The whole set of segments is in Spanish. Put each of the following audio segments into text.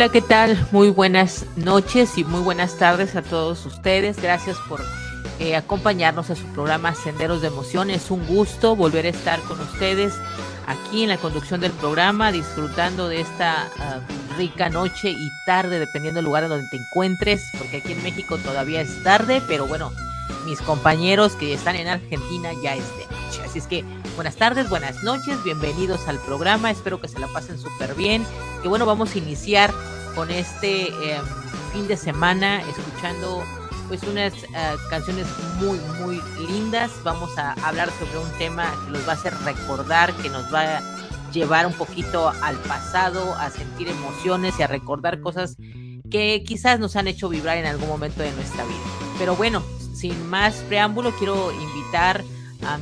Hola, ¿qué tal? Muy buenas noches y muy buenas tardes a todos ustedes. Gracias por eh, acompañarnos a su programa Senderos de Emoción. Es un gusto volver a estar con ustedes aquí en la conducción del programa, disfrutando de esta ah, rica noche y tarde, dependiendo del lugar en donde te encuentres, porque aquí en México todavía es tarde, pero bueno, mis compañeros que están en Argentina ya es de noche. Así es que buenas tardes, buenas noches, bienvenidos al programa, espero que se la pasen súper bien. Que bueno, vamos a iniciar con este em, fin de semana escuchando pues unas eh, canciones muy muy lindas. Vamos a hablar sobre un tema que nos va a hacer recordar, que nos va a llevar un poquito al pasado, a sentir emociones y a recordar cosas que quizás nos han hecho vibrar en algún momento de nuestra vida. Pero bueno, sin más preámbulo, quiero invitar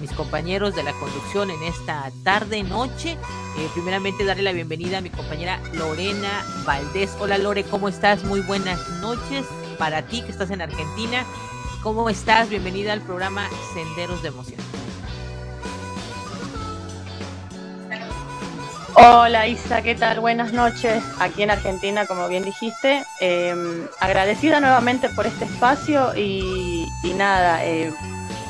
mis compañeros de la conducción en esta tarde, noche. Eh, primeramente, darle la bienvenida a mi compañera Lorena Valdés. Hola Lore, ¿cómo estás? Muy buenas noches para ti que estás en Argentina. ¿Cómo estás? Bienvenida al programa Senderos de Emoción. Hola Isa, ¿qué tal? Buenas noches aquí en Argentina, como bien dijiste. Em, agradecida nuevamente por este espacio y, nada, eh,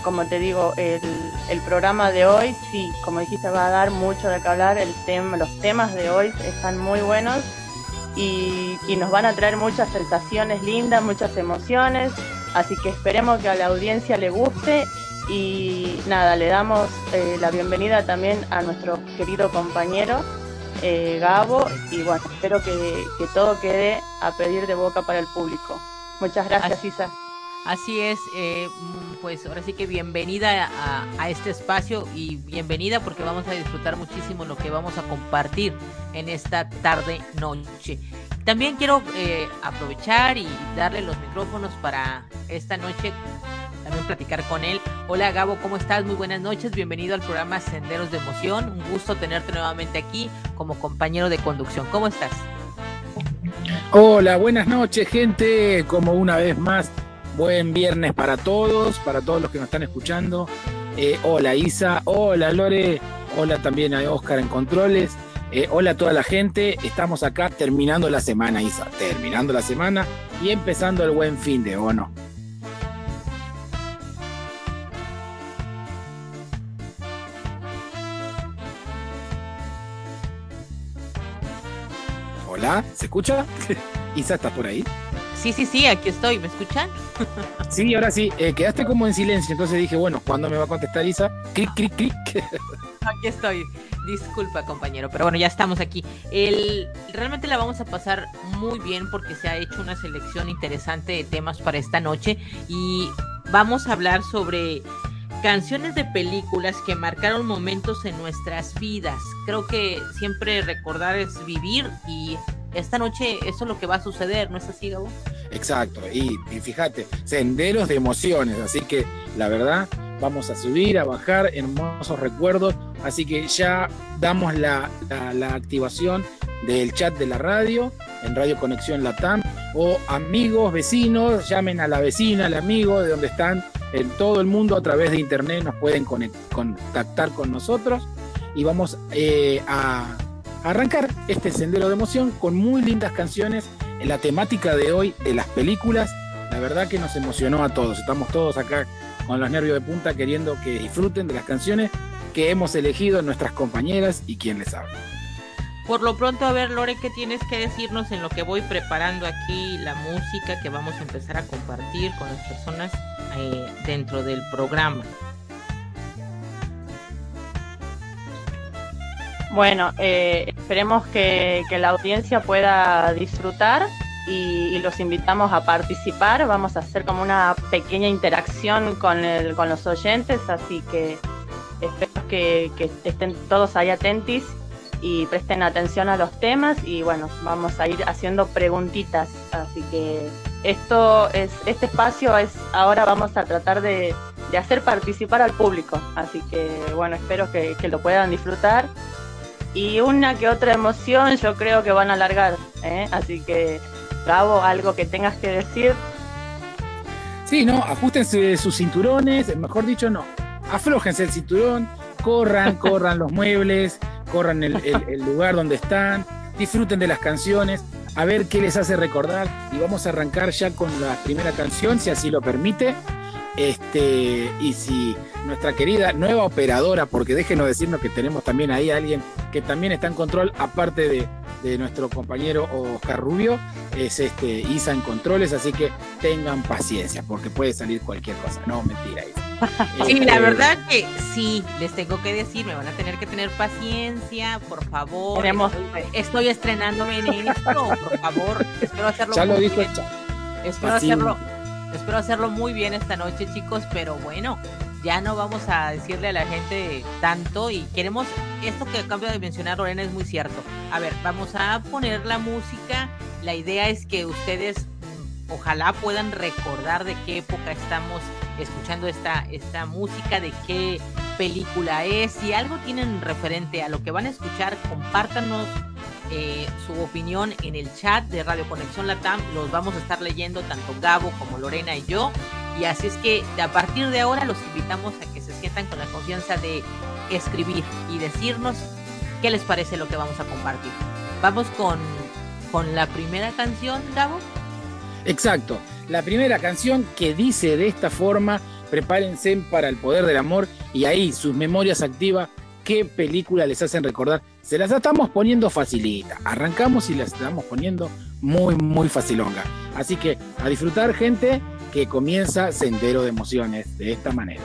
como te digo, el, programa de hoy, sí, como dijiste, va a dar mucho de qué hablar. El tema, los temas de hoy están muy buenos y, y nos van a traer muchas sensaciones lindas, muchas emociones. Así que esperemos que a la audiencia le guste y nada, le damos eh, la bienvenida también a nuestro querido compañero eh, Gabo y bueno, espero que, todo quede a pedir de boca para el público. Muchas gracias, Isa. Así es, eh, pues ahora sí que bienvenida a, este espacio y bienvenida porque vamos a disfrutar muchísimo lo que vamos a compartir en esta tarde noche. También quiero aprovechar y darle los micrófonos para esta noche también platicar con él. Hola Gabo, ¿cómo estás? Muy buenas noches, bienvenido al programa Senderos de Emoción. Un gusto tenerte nuevamente aquí como compañero de conducción. ¿Cómo estás? Hola, buenas noches gente, como una vez más, buen viernes para todos, para todos los que nos están escuchando. Eh, hola Isa, hola Lore, hola también a Oscar en Controles. Eh, hola a toda la gente, estamos acá terminando la semana, Isa, terminando la semana y empezando el buen fin de, ¿o? Hola, ¿se escucha? Isa, ¿estás por ahí? Sí, sí, sí, aquí estoy, ¿me escuchan? sí, ahora sí, eh, quedaste como en silencio, entonces dije, bueno, ¿cuándo me va a contestar Isa? Clic, clic, clic. aquí estoy, disculpa compañero, pero bueno, ya estamos aquí. El, realmente la vamos a pasar muy bien porque se ha hecho una selección interesante de temas para esta noche y vamos a hablar sobre canciones de películas que marcaron momentos en nuestras vidas. Creo que siempre recordar es vivir y esta noche eso es lo que va a suceder, ¿no es así, Gabo? Exacto, y, fíjate, senderos de emociones, así que la verdad vamos a subir, a bajar, hermosos recuerdos, así que ya damos la, activación del chat de la radio en Radio Conexión Latam o amigos, vecinos, llamen a la vecina, al amigo de donde están en todo el mundo a través de internet nos pueden contactar con nosotros y vamos eh, a arrancar este sendero de emoción con muy lindas canciones en la temática de hoy de las películas. La verdad que nos emocionó a todos. Estamos todos acá con los nervios de punta queriendo que disfruten de las canciones que hemos elegido nuestras compañeras y quien les habla. Por lo pronto, a ver, Lore, ¿qué tienes que decirnos en lo que voy preparando aquí la música que vamos a empezar a compartir con las personas eh, dentro del programa? Bueno, eh, esperemos que, la audiencia pueda disfrutar y, los invitamos a participar. Vamos a hacer como una pequeña interacción con, el, con los oyentes, así que espero que, estén todos ahí atentos y presten atención a los temas y bueno, vamos a ir haciendo preguntitas. Así que esto es, este espacio es, ahora vamos a tratar de, hacer participar al público. Así que bueno, espero que, lo puedan disfrutar. Y una que otra emoción yo creo que van a alargar. ¿eh? Así que, Gabo, algo que tengas que decir. Sí, no, ajustense sus cinturones, mejor dicho, no, aflójense el cinturón, corran, corran los muebles, corran el, lugar donde están, disfruten de las canciones. a ver qué les hace recordar y vamos a arrancar ya con la primera canción, si así lo permite. Este, y si nuestra querida nueva operadora, porque déjenos decirnos que tenemos también ahí a alguien que también está en control, aparte de, de nuestro compañero Oscar Rubio, es este Isa en controles, así que tengan paciencia, porque puede salir cualquier cosa. No, mentira, Isa. Sí, la verdad que sí, les tengo que decir, me van a tener que tener paciencia, por favor. Estoy, estoy, estrenándome en esto, por favor. Espero hacerlo ya lo dijo. Espero hacerlo, espero hacerlo muy bien esta noche, chicos, pero bueno, ya no vamos a decirle a la gente tanto y queremos, esto que acabo de mencionar Lorena es muy cierto. A ver, vamos a poner la música, la idea es que ustedes mm, ojalá puedan recordar de qué época estamos escuchando esta, esta música, de qué película es, si algo tienen referente a lo que van a escuchar, compártanos eh, su opinión en el chat de Radio Conexión Latam, los vamos a estar leyendo tanto Gabo como Lorena y yo, y así es que a partir de ahora los invitamos a que se sientan con la confianza de escribir y decirnos qué les parece lo que vamos a compartir. Vamos con, con la primera canción, Gabo. Exacto. La primera canción que dice de esta forma, prepárense para el poder del amor y ahí sus memorias activas, qué película les hacen recordar. Se las estamos poniendo facilita. Arrancamos y las estamos poniendo muy, muy facilonga. Así que a disfrutar, gente, que comienza Sendero de Emociones de esta manera.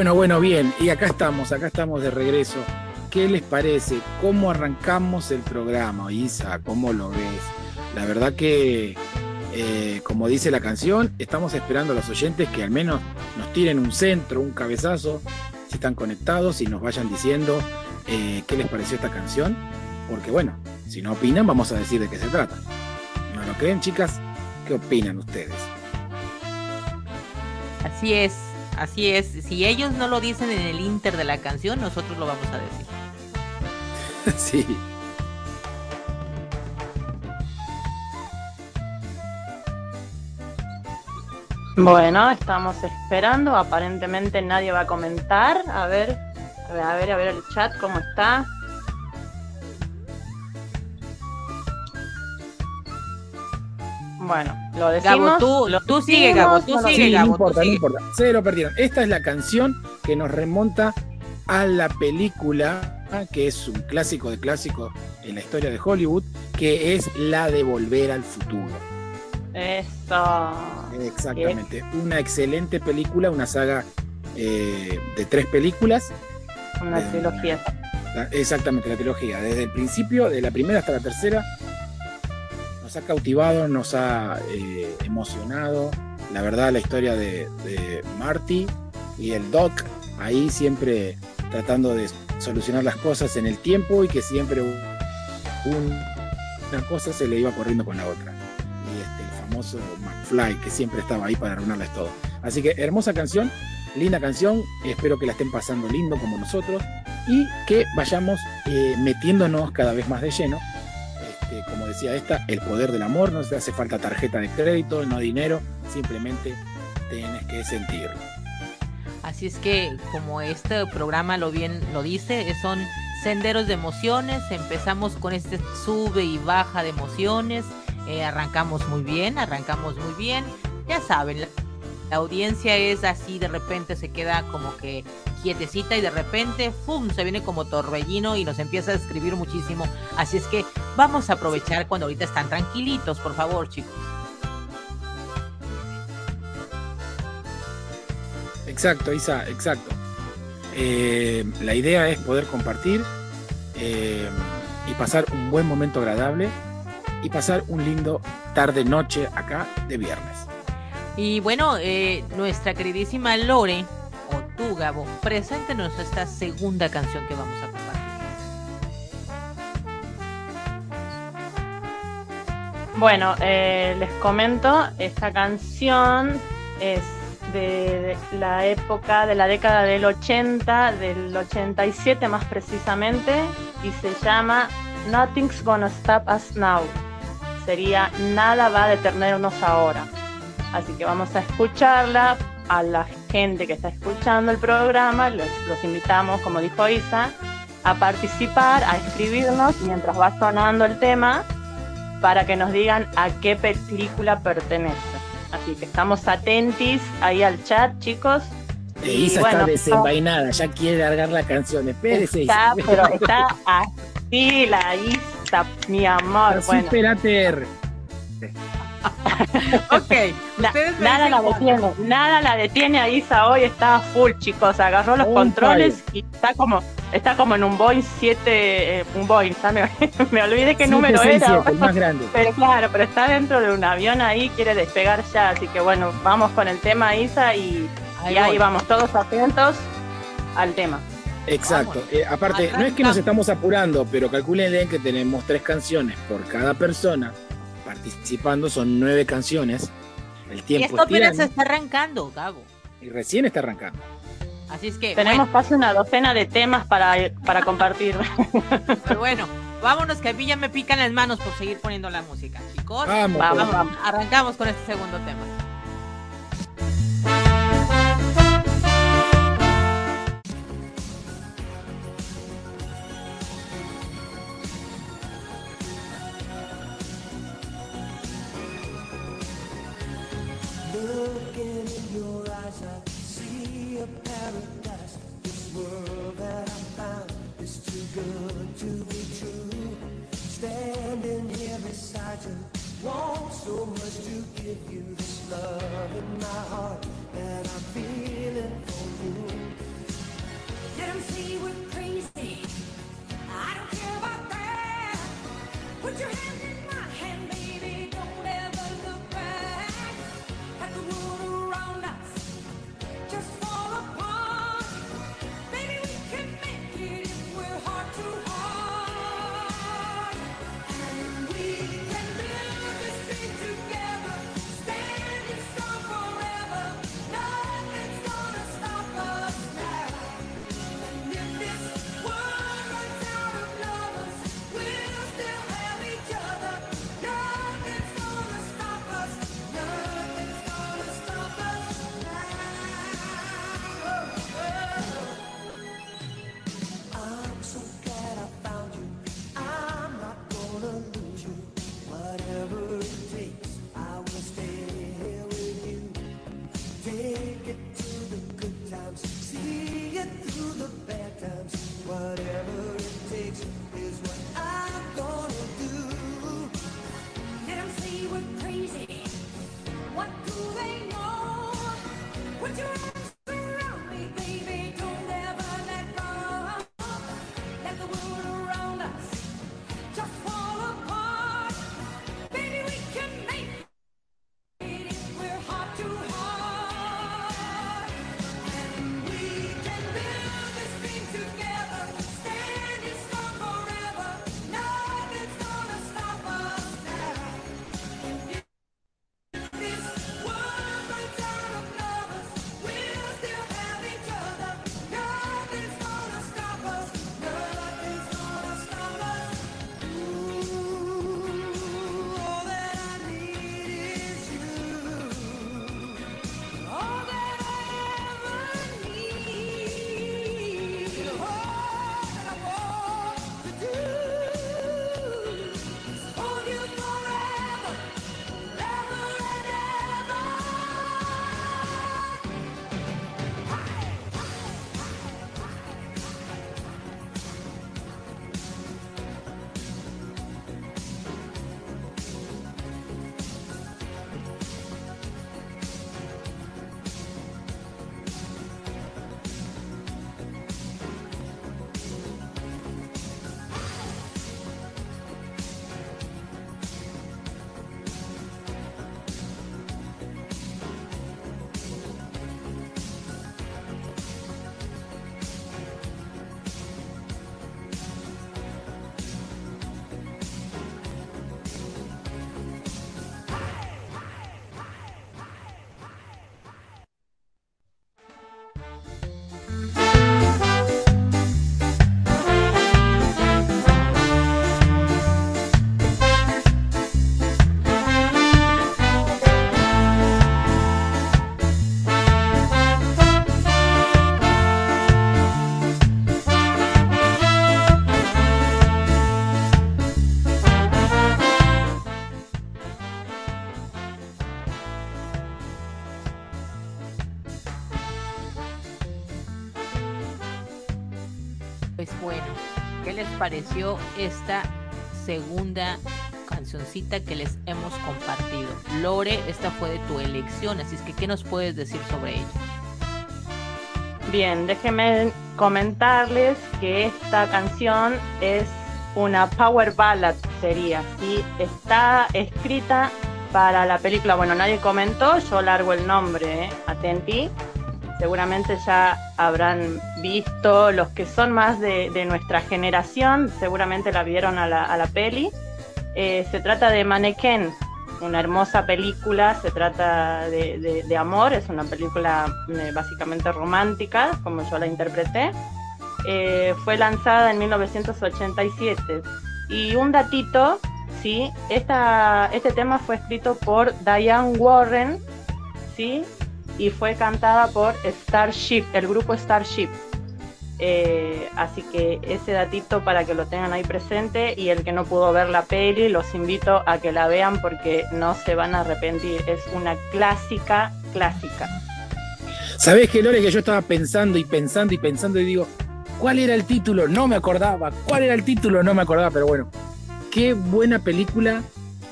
Bueno, bueno, bien. Y acá estamos, acá estamos de regreso. ¿Qué les parece? ¿Cómo arrancamos el programa, Isa? ¿Cómo lo ves? La verdad que, eh, como dice la canción, estamos esperando a los oyentes que al menos nos tiren un centro, un cabezazo, si están conectados y nos vayan diciendo eh, qué les pareció esta canción. Porque bueno, si no opinan, vamos a decir de qué se trata. ¿No lo creen, chicas? ¿Qué opinan ustedes? Así es, así es. Si ellos no lo dicen en el inter de la canción, nosotros lo vamos a decir. sí. Bueno, estamos esperando. Aparentemente nadie va a comentar. A ver, a ver, a ver, a ver el chat cómo está. Bueno, lo decimos. Gabo, tú, tú sigue, Gabo, tú sigue, Sí, Gabo. no importa, tú no importa. Se lo perdieron. Esta es la canción que nos remonta a la película, que es un clásico de clásicos en la historia de Hollywood, que es la de Volver al Futuro. Eso. Exactamente. Una excelente película, una saga eh, de tres películas. Una trilogía. Exactamente, la trilogía. Desde el principio, de la primera hasta la tercera, nos ha cautivado, nos ha eh, emocionado. La verdad, la historia de, de Marty y el Doc, ahí siempre tratando de solucionar las cosas en el tiempo y que siempre un- una cosa se le iba corriendo con la otra. Y este, el famoso McFly, que siempre estaba ahí para arruinarles todo. Así que hermosa canción, linda canción, espero que la estén pasando lindo como nosotros y que vayamos eh, metiéndonos cada vez más de lleno. Como decía esta, el poder del amor, no se hace falta tarjeta de crédito, no dinero, simplemente tienes que sentir. Así es que, como este programa lo bien lo dice, son senderos de emociones. Empezamos con este sube y baja de emociones. eh, arrancamos muy bien, arrancamos muy bien. Ya saben, la, audiencia es así, de repente se queda como que quietecita y de repente, ¡fum!, se viene como torbellino y nos empieza a escribir muchísimo. Así es que vamos a aprovechar cuando ahorita están tranquilitos, por favor, chicos. Exacto, Isa, exacto. Eh, la idea es poder compartir eh, y pasar un buen momento agradable y pasar un lindo tarde-noche acá de viernes. Y bueno, eh, nuestra queridísima Lore, o tú, Gabo, preséntenos esta segunda canción que vamos a compartir. Bueno, eh, les comento, esta canción es de, la época de la década del 80, del 87 más precisamente, y se llama Nothing's Gonna Stop Us Now. Sería Nada va a detenernos ahora. Así que vamos a escucharla. A la gente que está escuchando el programa, los, los invitamos, como dijo Isa, a participar, a escribirnos mientras va sonando el tema para que nos digan a qué película pertenece. Así que estamos atentis ahí al chat, chicos. Y Isa bueno, está desenvainada, ya quiere largar la canción. Espérese, Está, Isa. pero está así la Isa, mi amor. Así, Bueno, espérate. Ok, na- ustedes me nada dicen la detiene, nada la detiene a Isa hoy, está full, chicos. Agarró los On controles y está como, está como en un Boeing 7, eh, un Boeing, ya me, me olvidé qué número era. 767, el más grande. Pero claro, pero está dentro de un avión ahí, quiere despegar ya, así que bueno, vamos con el tema Isa y, Ahí y ahí voy. vamos todos atentos al tema. Exacto. Eh, aparte, no es que nos estamos apurando, pero calculen que tenemos tres canciones por cada persona participando. Son nueve canciones. El Y tiempo esto es apenas está arrancando, Gabo. y recién está arrancando. Así es que, Tenemos bueno, casi una docena de temas para, para compartir. pero bueno, vámonos que a mí ya me pican las manos por seguir poniendo la música, chicos. Vamos, Vamos, pues. vamos. Arrancamos con este segundo tema. Eyes, I see a paradise. This world that I found is too good to be true. Standing here beside you, want so much to give you this love in my heart that I'm feeling for you. them say we're crazy. I don't care about that. Put your hand pareció esta segunda cancioncita que les hemos compartido? Lore, esta fue de tu elección, así es que ¿qué nos puedes decir sobre ella? Bien, déjenme comentarles que esta canción es una power ballad, sería, ¿sí? Está escrita para la película, bueno, nadie comentó, yo largo el nombre, ¿eh? Atenti. Seguramente ya habrán visto los que son más de, nuestra generación, seguramente la vieron a la, a la peli. Eh, se trata de Mannequin, una hermosa película, se trata de, de- de amor, es una película eh, básicamente romántica, como yo la interpreté. Eh, fue lanzada en 1987. Y un datito, ¿sí? Esta, este tema fue escrito por Diane Warren, ¿sí? Y fue cantada por Starship, el grupo Starship. Eh, así que ese datito para que lo tengan ahí presente y el que no pudo ver la peli, los invito a que la vean porque no se van a arrepentir. Es una clásica, clásica. ¿Sabés qué, Lore? Que yo estaba pensando y pensando y pensando y digo, ¿cuál era el título? No me acordaba. ¿Cuál era el título? No me acordaba, pero bueno. Qué buena película,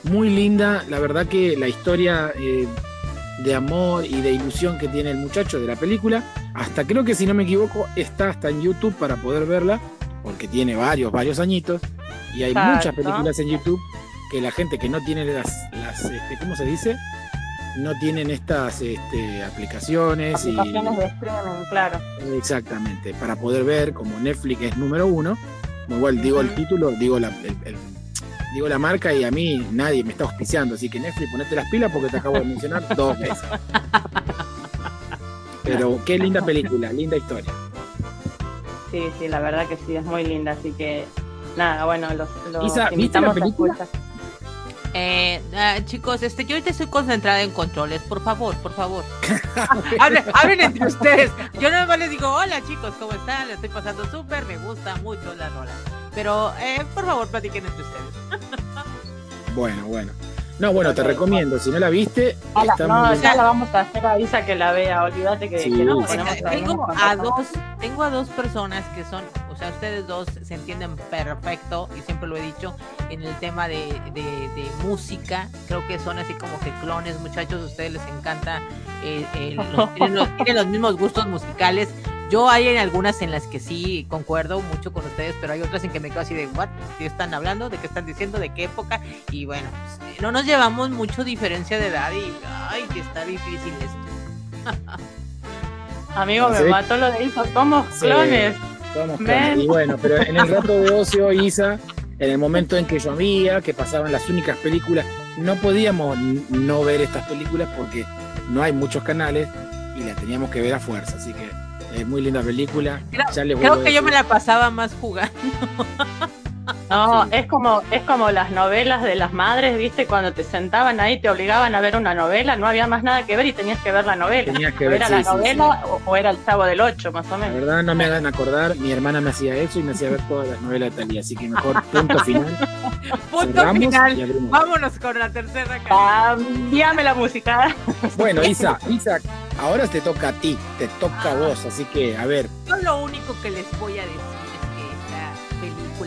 muy linda. La verdad que la historia eh, de amor y de ilusión que tiene el muchacho de la película. Hasta creo que si no me equivoco, está hasta en YouTube para poder verla, porque tiene varios, varios añitos, y hay Exacto. muchas películas en YouTube que la gente que no tiene las, las este, ¿cómo se dice? No tienen estas este, aplicaciones y Aplicaciones de streaming, claro. Exactamente, para poder ver como Netflix es número uno, igual digo el título, digo la, el- el- digo la marca y a mí nadie me está auspiciando, así que Netflix ponete las pilas porque te acabo de mencionar dos veces. Pero qué linda película, linda historia. Sí, sí, la verdad que sí, es muy linda, así que nada, bueno, los, los Isa, ¿viste la película? Eh, ah, chicos, este, yo ahorita estoy concentrada en controles, por favor, por favor. hablen, hablen entre ustedes. Yo nada más les digo, hola chicos, ¿cómo están? Le estoy pasando súper, me gusta mucho la rola. Pero, eh, por favor, platiquen entre ustedes. Bueno, bueno. No, bueno, te recomiendo, si no la viste, está no, muy ya la vamos a hacer a Isa que la vea, olvídate que, Sí, ponemos Tengo a dos, tengo a dos personas que son, o sea, ustedes dos se entienden perfecto y siempre lo he dicho en el tema de, de- de música. Creo que son así como que clones, muchachos. A ustedes les encanta, eh, eh, los- tienen, los, tienen los mismos gustos musicales. Yo hay en algunas en las que sí concuerdo mucho con ustedes, pero hay otras en que me quedo así de, ¿what? ¿De qué están hablando? ¿De qué están diciendo? ¿De qué época? Y bueno, pues, no nos llevamos mucho diferencia de edad y, ay, que está difícil esto. Amigo, me Sí. mató lo de Isa, somos Sí. clones. Somos clones. Y bueno, pero en el rato de ocio, Isa, en el momento en que llovía, que pasaban las únicas películas, no podíamos n- no ver estas películas porque no hay muchos canales y las teníamos que ver a fuerza. Así que es muy linda película. Creo- ya les Creo vuelvo a que yo me la pasaba más jugando. No, Sí. es como es como las novelas de las madres, ¿viste? Cuando te sentaban ahí, te obligaban a ver una novela, no había más nada que ver y tenías que ver la novela. Tenías que O ver, era sí, la sí, novela O, o era el Chavo del Ocho, más o La menos. verdad no me hagan acordar, mi hermana me hacía eso y me hacía ver todas las novelas de Talía, así que mejor punto final. Punto final. Vámonos con la tercera. Cambiame la música. Bueno, Isa, Isa, ahora te toca a ti, te toca a vos, así que a ver, Yo lo único que les voy a decir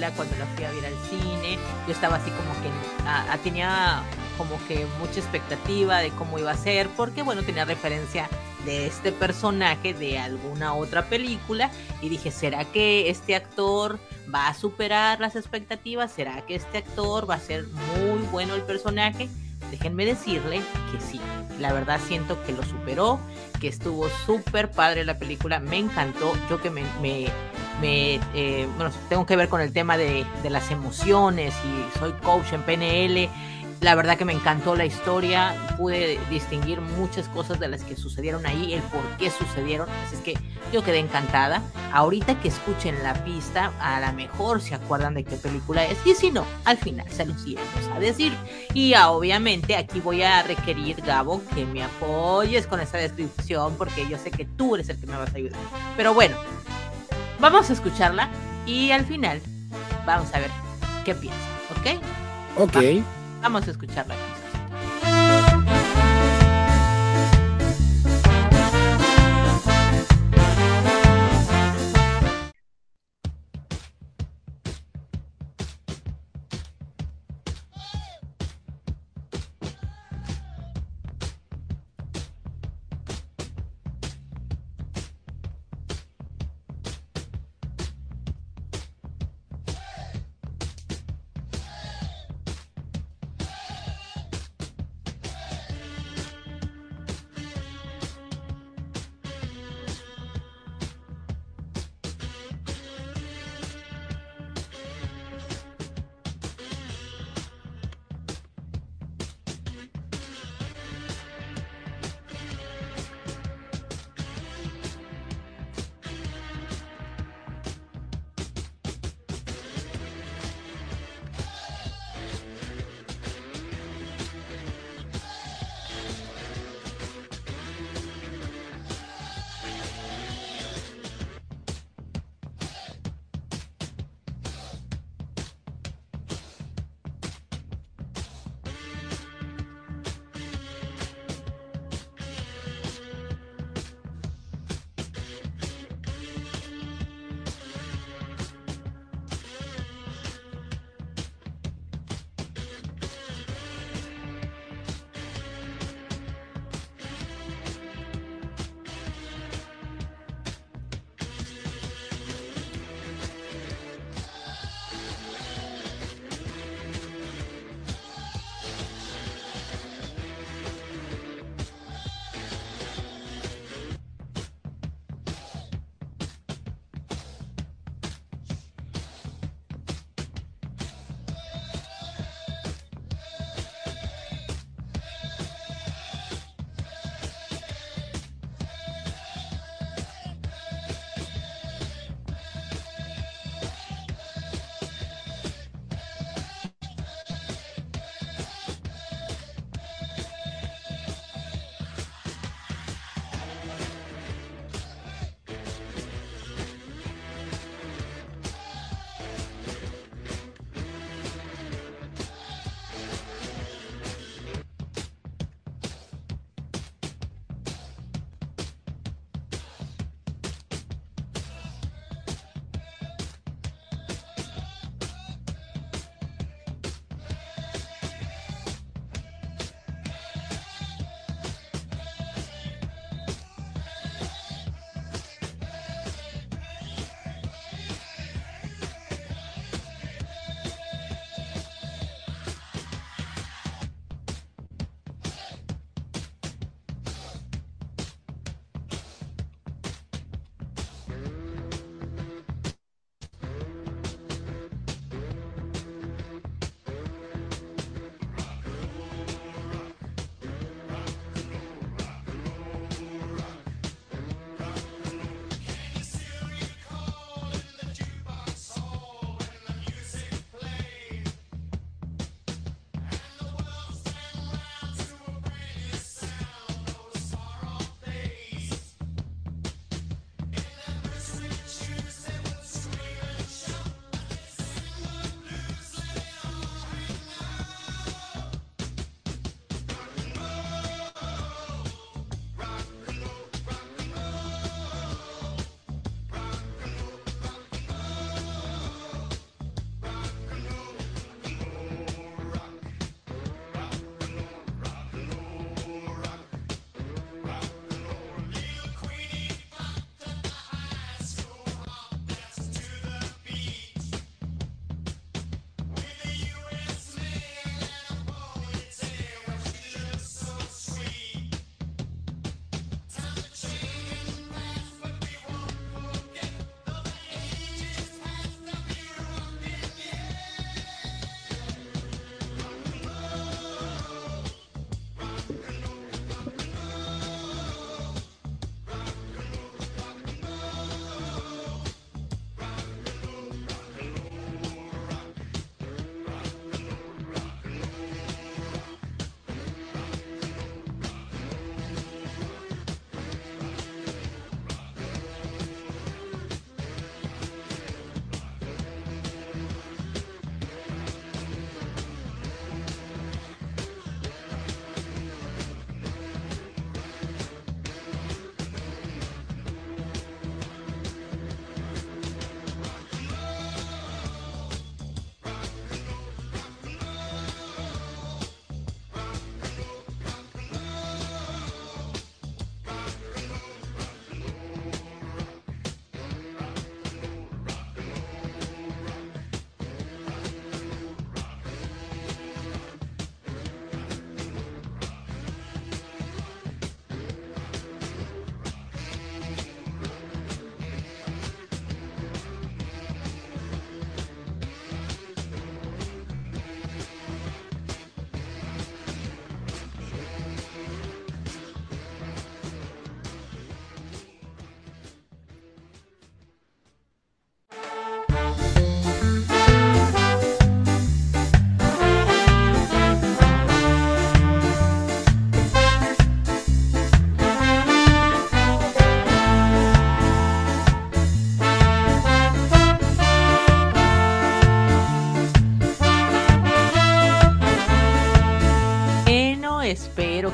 cuando la fui a ver al cine, yo estaba así como que ah, ah, tenía como que mucha expectativa de cómo iba a ser, porque bueno, tenía referencia de este personaje de alguna otra película y dije, ¿será que este actor va a superar las expectativas? ¿Será que este actor va a ser muy bueno el personaje? Déjenme decirle que sí, la verdad siento que lo superó, que estuvo súper padre la película, me encantó, yo que me, me, eh, bueno, tengo que ver con el tema de, de las emociones y soy coach en PNL, la verdad que me encantó la historia, pude distinguir muchas cosas de las que sucedieron ahí, el por qué sucedieron, así es que yo quedé encantada. Ahorita que escuchen la pista, a lo mejor se acuerdan de qué película es, y si no, al final se los iremos a decir. Y ah, obviamente aquí voy a requerir, Gabo, que me apoyes con esta descripción, porque yo sé que tú eres el que me vas a ayudar. Pero bueno, vamos a escucharla y al final vamos a ver qué piensan, ¿ok? ok. Vamos a escuchar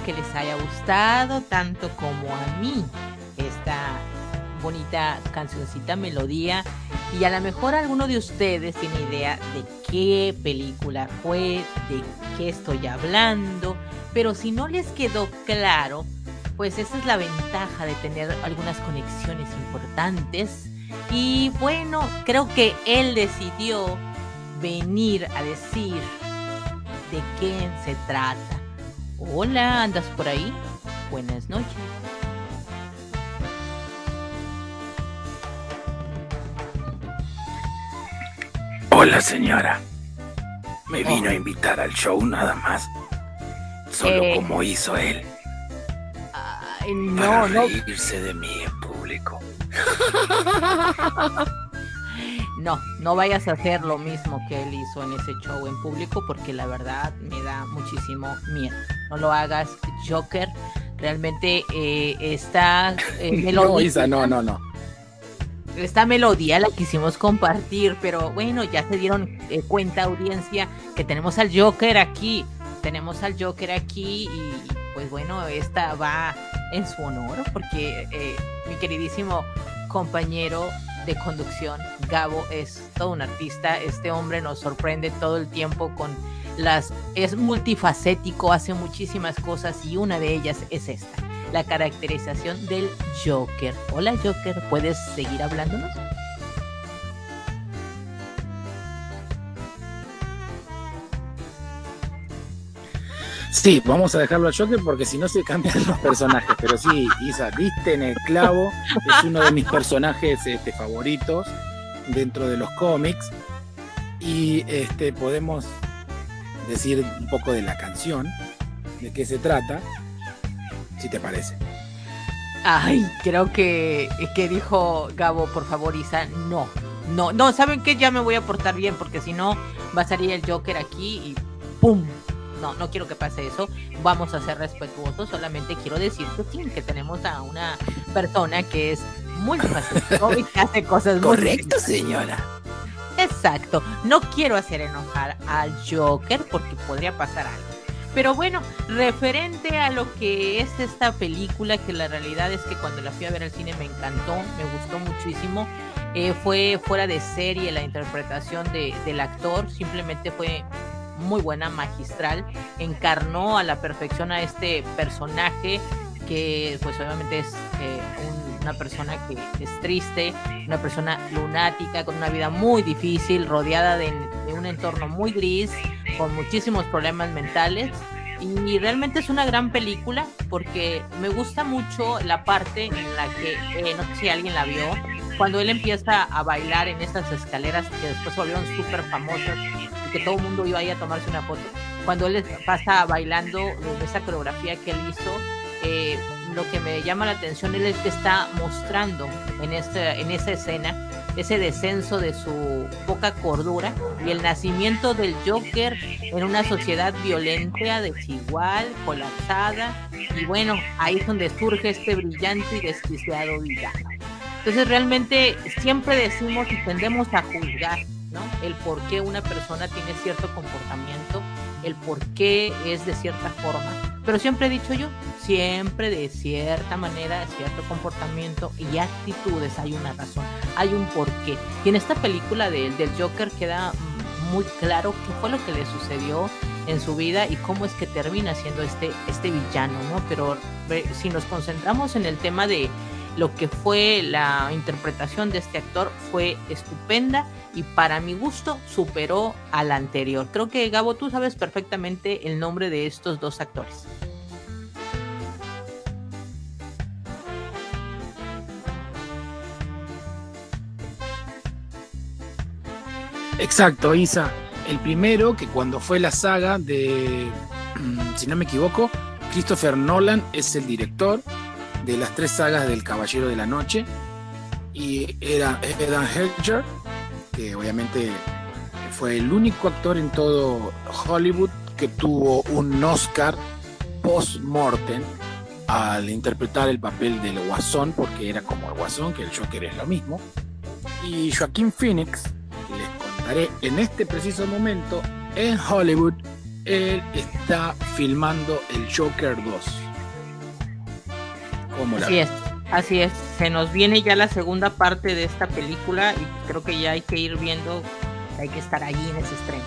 que les haya gustado tanto como a mí esta bonita cancioncita, melodía. Y a lo mejor alguno de ustedes tiene idea de qué película fue, de qué estoy hablando. Pero si no les quedó claro, pues esa es la ventaja de tener algunas conexiones importantes. Y bueno, creo que él decidió venir a decir de qué se trata. Hola, ¿andas por ahí? Buenas noches. Hola señora. Me vino a invitar al show nada más. Solo Eh. como hizo él. Ay, Para no, no, reírse de mí en público. no, no vayas a hacer lo mismo que él hizo en ese show en público porque la verdad me da muchísimo miedo. No lo hagas, Joker. Realmente eh, esta eh, No, melodía, Isa, no, no, no. esta melodía la quisimos compartir, pero bueno, ya se dieron eh, cuenta audiencia que tenemos al Joker aquí. Tenemos al Joker aquí y pues bueno, esta va en su honor porque eh, mi queridísimo compañero de conducción, Gabo, es todo un artista. Este hombre nos sorprende todo el tiempo con Es multifacético, hace muchísimas cosas y una de ellas es esta, la caracterización del Joker. Hola Joker, ¿puedes seguir hablándonos? Sí, vamos a dejarlo a Joker porque si no se cambian los personajes. Pero sí, Isa, diste en el clavo. Es uno de mis personajes este, favoritos dentro de los cómics. Y este, podemos decir un poco de la canción, de qué se trata, si te parece. Ay, creo que, que dijo Gabo, por favor, Isa, no. No, no, ¿saben qué? Ya me voy a portar bien porque si no va a salir el Joker aquí y ¡pum! No, no quiero que pase eso. Vamos a ser respetuosos. Solamente quiero decir que sí, que tenemos a una persona que es muy y que hace cosas muy Correcto, señora. Exacto. No quiero hacer enojar al Joker porque podría pasar algo. Pero bueno, referente a lo que es esta película, que la realidad es que cuando la fui a ver al cine me encantó, me gustó muchísimo. Eh, fue fuera de serie la interpretación de, del actor, simplemente fue muy buena, magistral. Encarnó a la perfección a este personaje que pues obviamente es eh, un- una persona que es triste, una persona lunática, con una vida muy difícil, rodeada de, de un entorno muy gris, con muchísimos problemas mentales. Y realmente es una gran película porque me gusta mucho la parte en la que, eh, no sé si alguien la vio, cuando él empieza a bailar en estas escaleras que después se volvieron súper famosas y que todo el mundo iba ahí a tomarse una foto, cuando él pasa bailando en esa coreografía que él hizo, eh, lo que me llama la atención es que está mostrando en, este, en esa escena ese descenso de su poca cordura y el nacimiento del Joker en una sociedad violenta, desigual, colapsada. Y bueno, ahí es donde surge este brillante y desquiciado villano. Entonces realmente siempre decimos y tendemos a juzgar ¿no? el por qué una persona tiene cierto comportamiento, el por qué es de cierta forma. Pero siempre he dicho yo, siempre de cierta manera, cierto comportamiento y actitudes hay una razón, hay un porqué. Y en esta película de- del Joker queda muy claro qué fue lo que le sucedió en su vida y cómo es que termina siendo este, este villano, ¿no? Pero si nos concentramos en el tema de lo que fue la interpretación de este actor fue estupenda y para mi gusto superó a la anterior. Creo que Gabo, tú sabes perfectamente el nombre de estos dos actores. Exacto, Isa. El primero, que cuando fue la saga de, mm, si no me equivoco, Christopher Nolan es el director de las tres sagas del Caballero de la Noche. Y era Edan Hedger, que obviamente fue el único actor en todo Hollywood que tuvo un Oscar post-mortem al interpretar el papel del Guasón, porque era como el Guasón, que el Joker es lo mismo. Y Joaquín Phoenix, les contaré en este preciso momento, en Hollywood, él está filmando el Joker 2. ¿Cómo la Así es, así es. Se nos viene ya la segunda parte de esta película y creo que ya hay que ir viendo, hay que estar allí en ese estreno.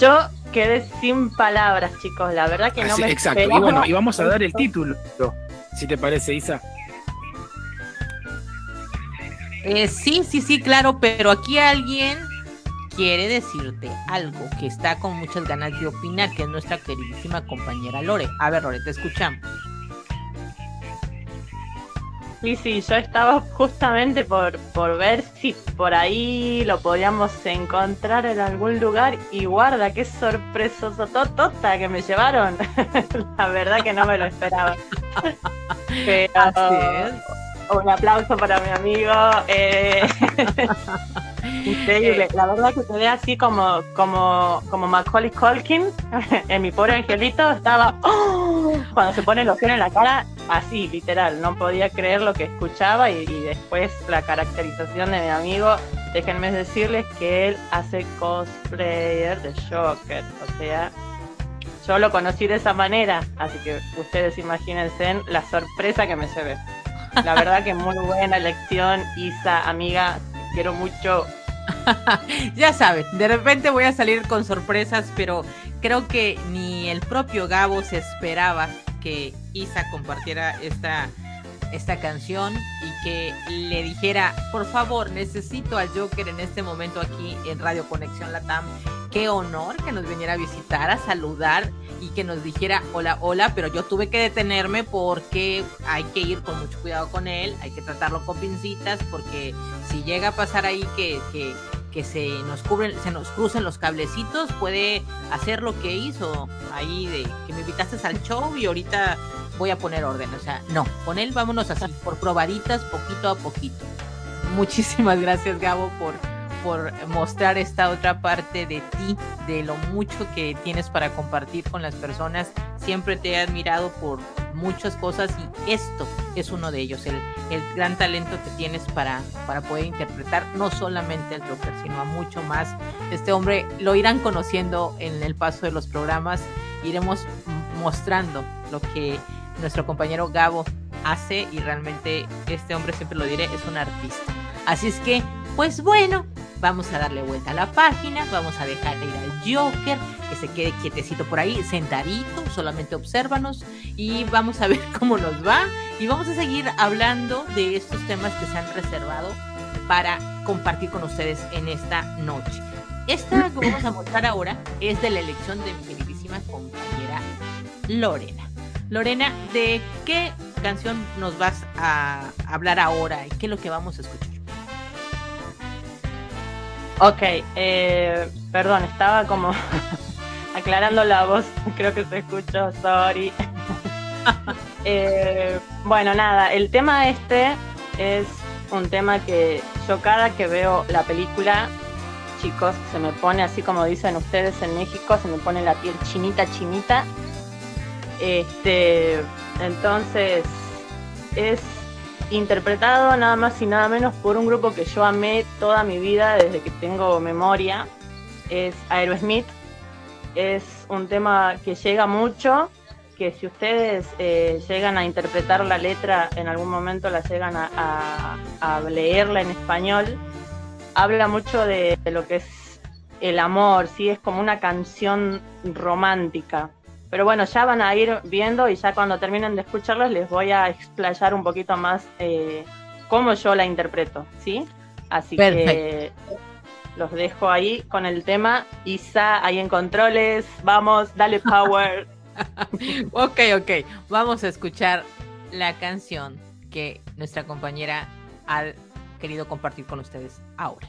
Yo quedé sin palabras, chicos. La verdad que no Así- me exacto. Y bueno, y vamos a dar el título, si te parece, Isa. Eh, sí, sí, sí, claro, pero aquí alguien quiere decirte algo que está con muchas ganas de opinar, que es nuestra queridísima compañera Lore. A ver, Lore, te escuchamos. Sí, sí, yo estaba justamente por, por ver si por ahí lo podíamos encontrar en algún lugar y guarda, qué sorpresa tota que me llevaron. La verdad que no me lo esperaba. Pero, Así es. Un aplauso para mi amigo. eh, Increíble. La verdad que quedé así como, como, como Macaulay Culkin en mi pobre angelito. Estaba ¡oh! cuando se pone loción en la cara, así, literal. No podía creer lo que escuchaba y, y después la caracterización de mi amigo. Déjenme decirles que él hace cosplayer de Joker. O sea, yo lo conocí de esa manera. Así que ustedes imagínense la sorpresa que me llevé. La verdad que muy buena elección, Isa, amiga, te quiero mucho. ya saben, de repente voy a salir con sorpresas, pero creo que ni el propio Gabo se esperaba que Isa compartiera esta, esta canción y que le dijera, por favor, necesito al Joker en este momento aquí en Radio Conexión Latam. Qué honor que nos viniera a visitar, a saludar y que nos dijera hola, hola, pero yo tuve que detenerme porque hay que ir con mucho cuidado con él, hay que tratarlo con pincitas porque si llega a pasar ahí que, que, que se nos cubren, se nos crucen los cablecitos, puede hacer lo que hizo ahí de que me invitaste al show y ahorita voy a poner orden. O sea, no, con él vámonos así, por probaditas, poquito a poquito. Muchísimas gracias, Gabo, por, por mostrar esta otra parte de ti, de lo mucho que tienes para compartir con las personas. Siempre te he admirado por muchas cosas y esto es uno de ellos, el, el gran talento que tienes para, para poder interpretar no solamente al Joker, sino a mucho más. Este hombre lo irán conociendo en el paso de los programas, iremos mostrando lo que nuestro compañero Gabo hace y realmente este hombre, siempre lo diré, es un artista. Así es que, pues bueno, vamos a darle vuelta a la página, vamos a dejar ir al Joker, que se quede quietecito por ahí, sentadito, solamente obsérvanos y vamos a ver cómo nos va y vamos a seguir hablando de estos temas que se han reservado para compartir con ustedes en esta noche. Esta que vamos a mostrar ahora es de la elección de mi queridísima compañera Lorena. Lorena, ¿de qué canción nos vas a hablar ahora qué es lo que vamos a escuchar? Ok, eh, perdón, estaba como aclarando la voz, creo que se escuchó, sorry. Eh, bueno, nada, el tema este es un tema que yo cada que veo la película, chicos, se me pone así como dicen ustedes en México, se me pone la piel chinita, chinita. Este, entonces, es interpretado nada más y nada menos por un grupo que yo amé toda mi vida desde que tengo memoria. Es Aerosmith. Es un tema que llega mucho, que si ustedes eh, llegan a interpretar la letra, en algún momento la llegan a, leerla en español, habla mucho de, de lo que es el amor, ¿sí? es como una canción romántica. Pero bueno, ya van a ir viendo y ya cuando terminen de escucharlos les voy a explayar un poquito más eh, cómo yo la interpreto, ¿sí? Así que los dejo ahí con el tema. Isa, ahí en controles, vamos, dale power. Ok, ok, vamos a escuchar la canción que nuestra compañera ha querido compartir con ustedes ahora.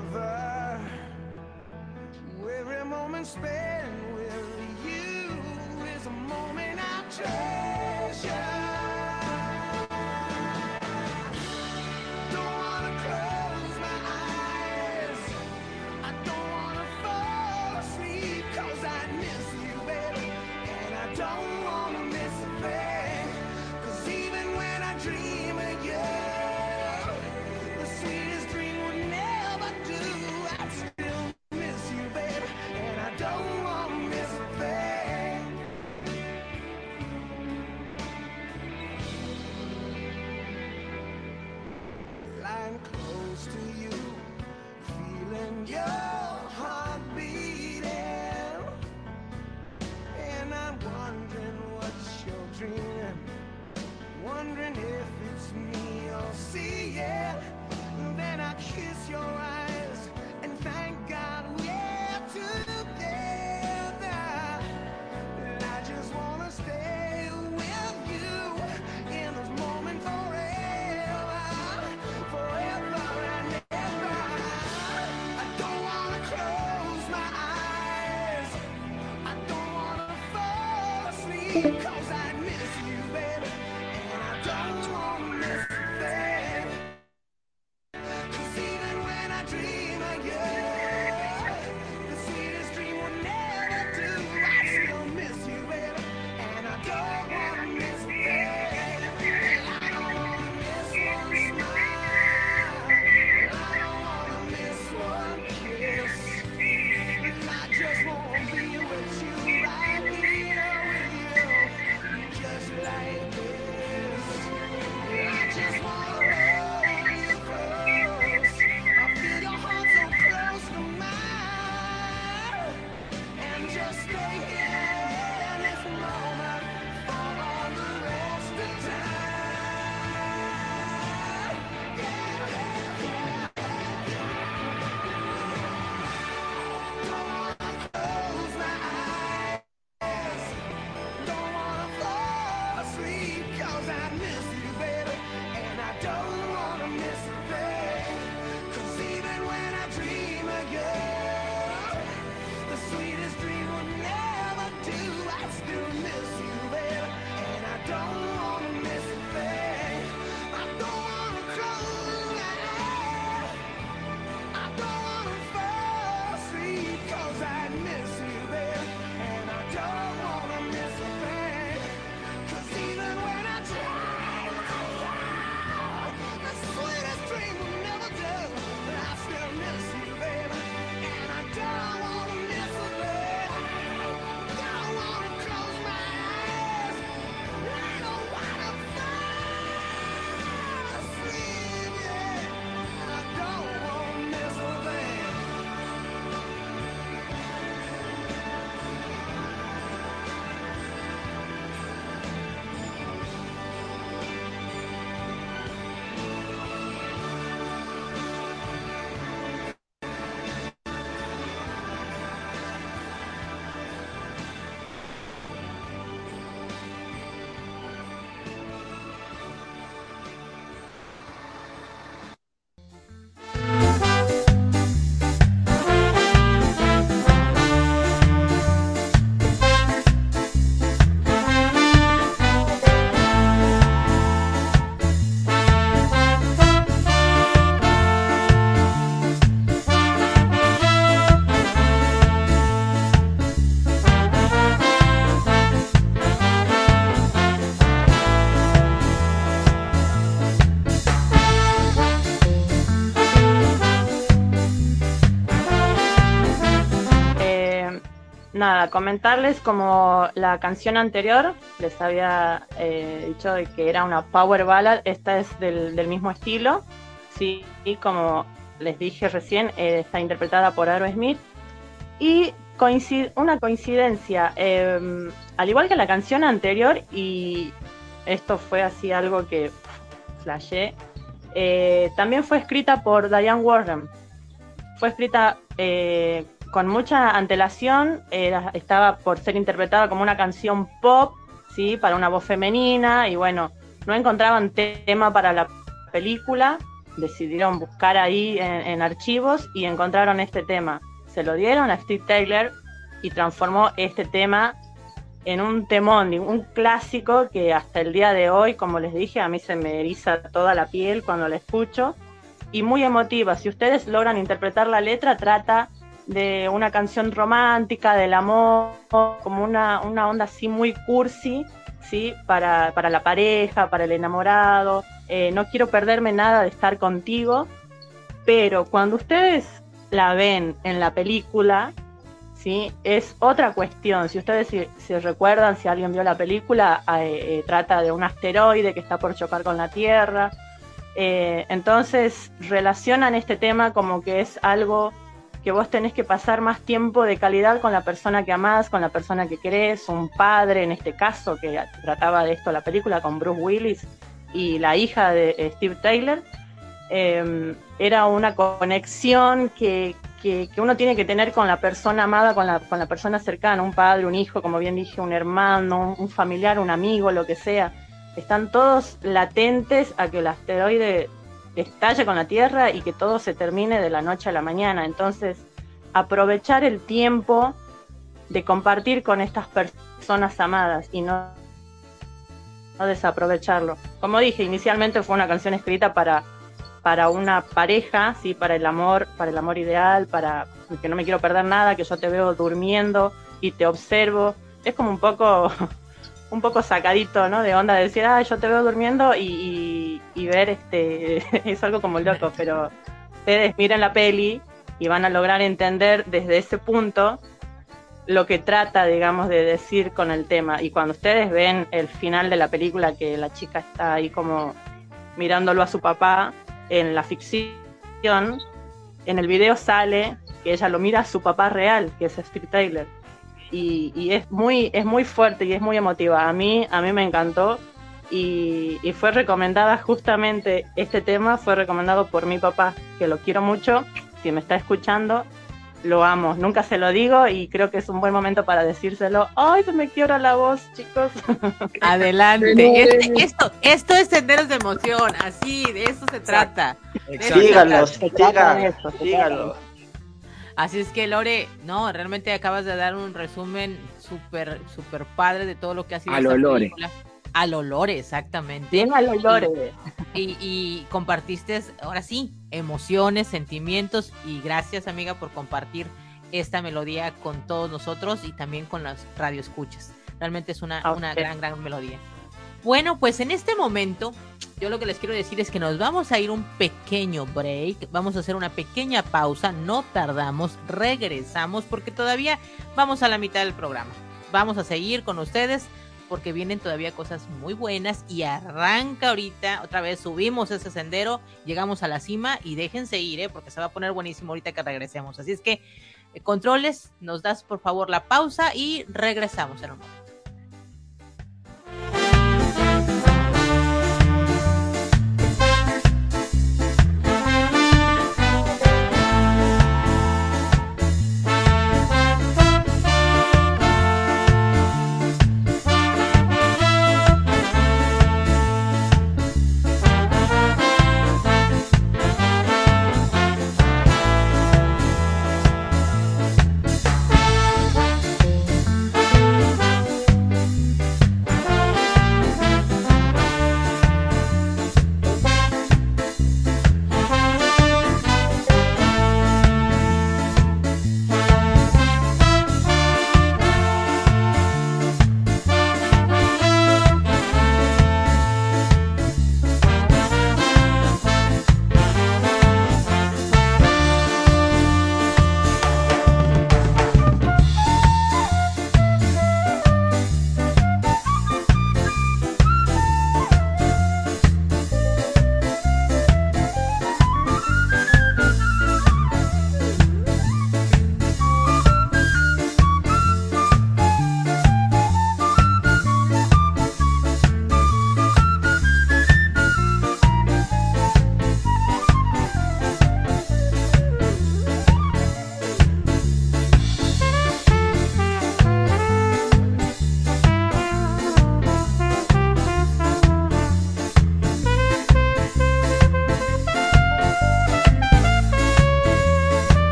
espelho. nada, comentarles como la canción anterior les había eh, dicho que era una power ballad, esta es del, mismo estilo, sí, y como les dije recién, eh, está interpretada por Aro Smith. Y coincid una coincidencia, em, al igual que la canción anterior, y esto fue así algo que flashé, eh, también fue escrita por Diane Warren. Fue escrita con mucha antelación, estaba por ser interpretada como una canción pop, ¿sí? Para una voz femenina, y bueno, no encontraban tema para la película, decidieron buscar ahí en, en archivos y encontraron este tema. Se lo dieron a Steve Taylor y transformó este tema en un temón, un clásico que hasta el día de hoy, como les dije, a mí se me eriza toda la piel cuando la escucho y muy emotiva. Si ustedes logran interpretar la letra, trata de una canción romántica, del amor, como una, una onda así muy cursi, ¿sí? Para, para la pareja, para el enamorado. Eh, no quiero perderme nada de estar contigo, pero cuando ustedes la ven en la película, ¿sí? Es otra cuestión. Si ustedes se recuerdan, si alguien vio la película, eh, eh, trata de un asteroide que está por chocar con la Tierra. Entonces relacionan este tema como que es algo que vos tenés que pasar más tiempo de calidad con la persona que amás, con la persona que querés, un padre en este caso, que trataba de esto la película con Bruce Willis y la hija de Steve Taylor. era una conexión que, que, que, uno tiene que tener con la persona amada, con la, con la persona cercana, un padre, un hijo, como bien dije, un hermano, un familiar, un amigo, lo que sea. Están todos latentes a que el asteroide estalle con la Tierra y que todo se termine de la noche a la mañana. Entonces, aprovechar el tiempo de compartir con estas personas amadas y no, no desaprovecharlo. Como dije, inicialmente fue una canción escrita para para una pareja, sí, para el amor, para el amor ideal, para que no me quiero perder nada, que yo te veo durmiendo y te observo. Es como un poco, un poco sacadito, ¿no? De onda de decir, ah, yo te veo durmiendo y, y, y ver, este, es algo como loco, pero ustedes miren la peli y van a lograr entender desde ese punto lo que trata, digamos, de decir con el tema. Y cuando ustedes ven el final de la película, que la chica está ahí como mirándolo a su papá, en la ficción, en el video sale que ella lo mira a su papá real, que es Steve Taylor. Y, y, es muy es muy fuerte y es muy emotiva. A mí a mí me encantó y, y, fue recomendada justamente este tema fue recomendado por mi papá, que lo quiero mucho. Si me está escuchando, lo amo. Nunca se lo digo y creo que es un buen momento para decírselo. ¡Ay, se me quiebra la voz, chicos! Adelante. Este, esto, esto es senderos de emoción. Así, de eso se trata. Así es que Lore, no, realmente acabas de dar un resumen súper, súper padre de todo lo que ha sido a esta Lore. película. Al olor, exactamente. Bien al olor. Y, y, compartiste, ahora sí, emociones, sentimientos y gracias amiga por compartir esta melodía con todos nosotros y también con las radioescuchas. Realmente es una, Okay. una gran, gran melodía. Bueno, pues en este momento yo lo que les quiero decir es que nos vamos a ir un pequeño break, vamos a hacer una pequeña pausa, no tardamos, regresamos porque todavía vamos a la mitad del programa. Vamos a seguir con ustedes porque vienen todavía cosas muy buenas y arranca ahorita, otra vez subimos ese sendero, llegamos a la cima y déjense ir, ¿eh? porque se va a poner buenísimo ahorita que regresemos. Así es que, eh, controles, nos das por favor la pausa y regresamos en un momento.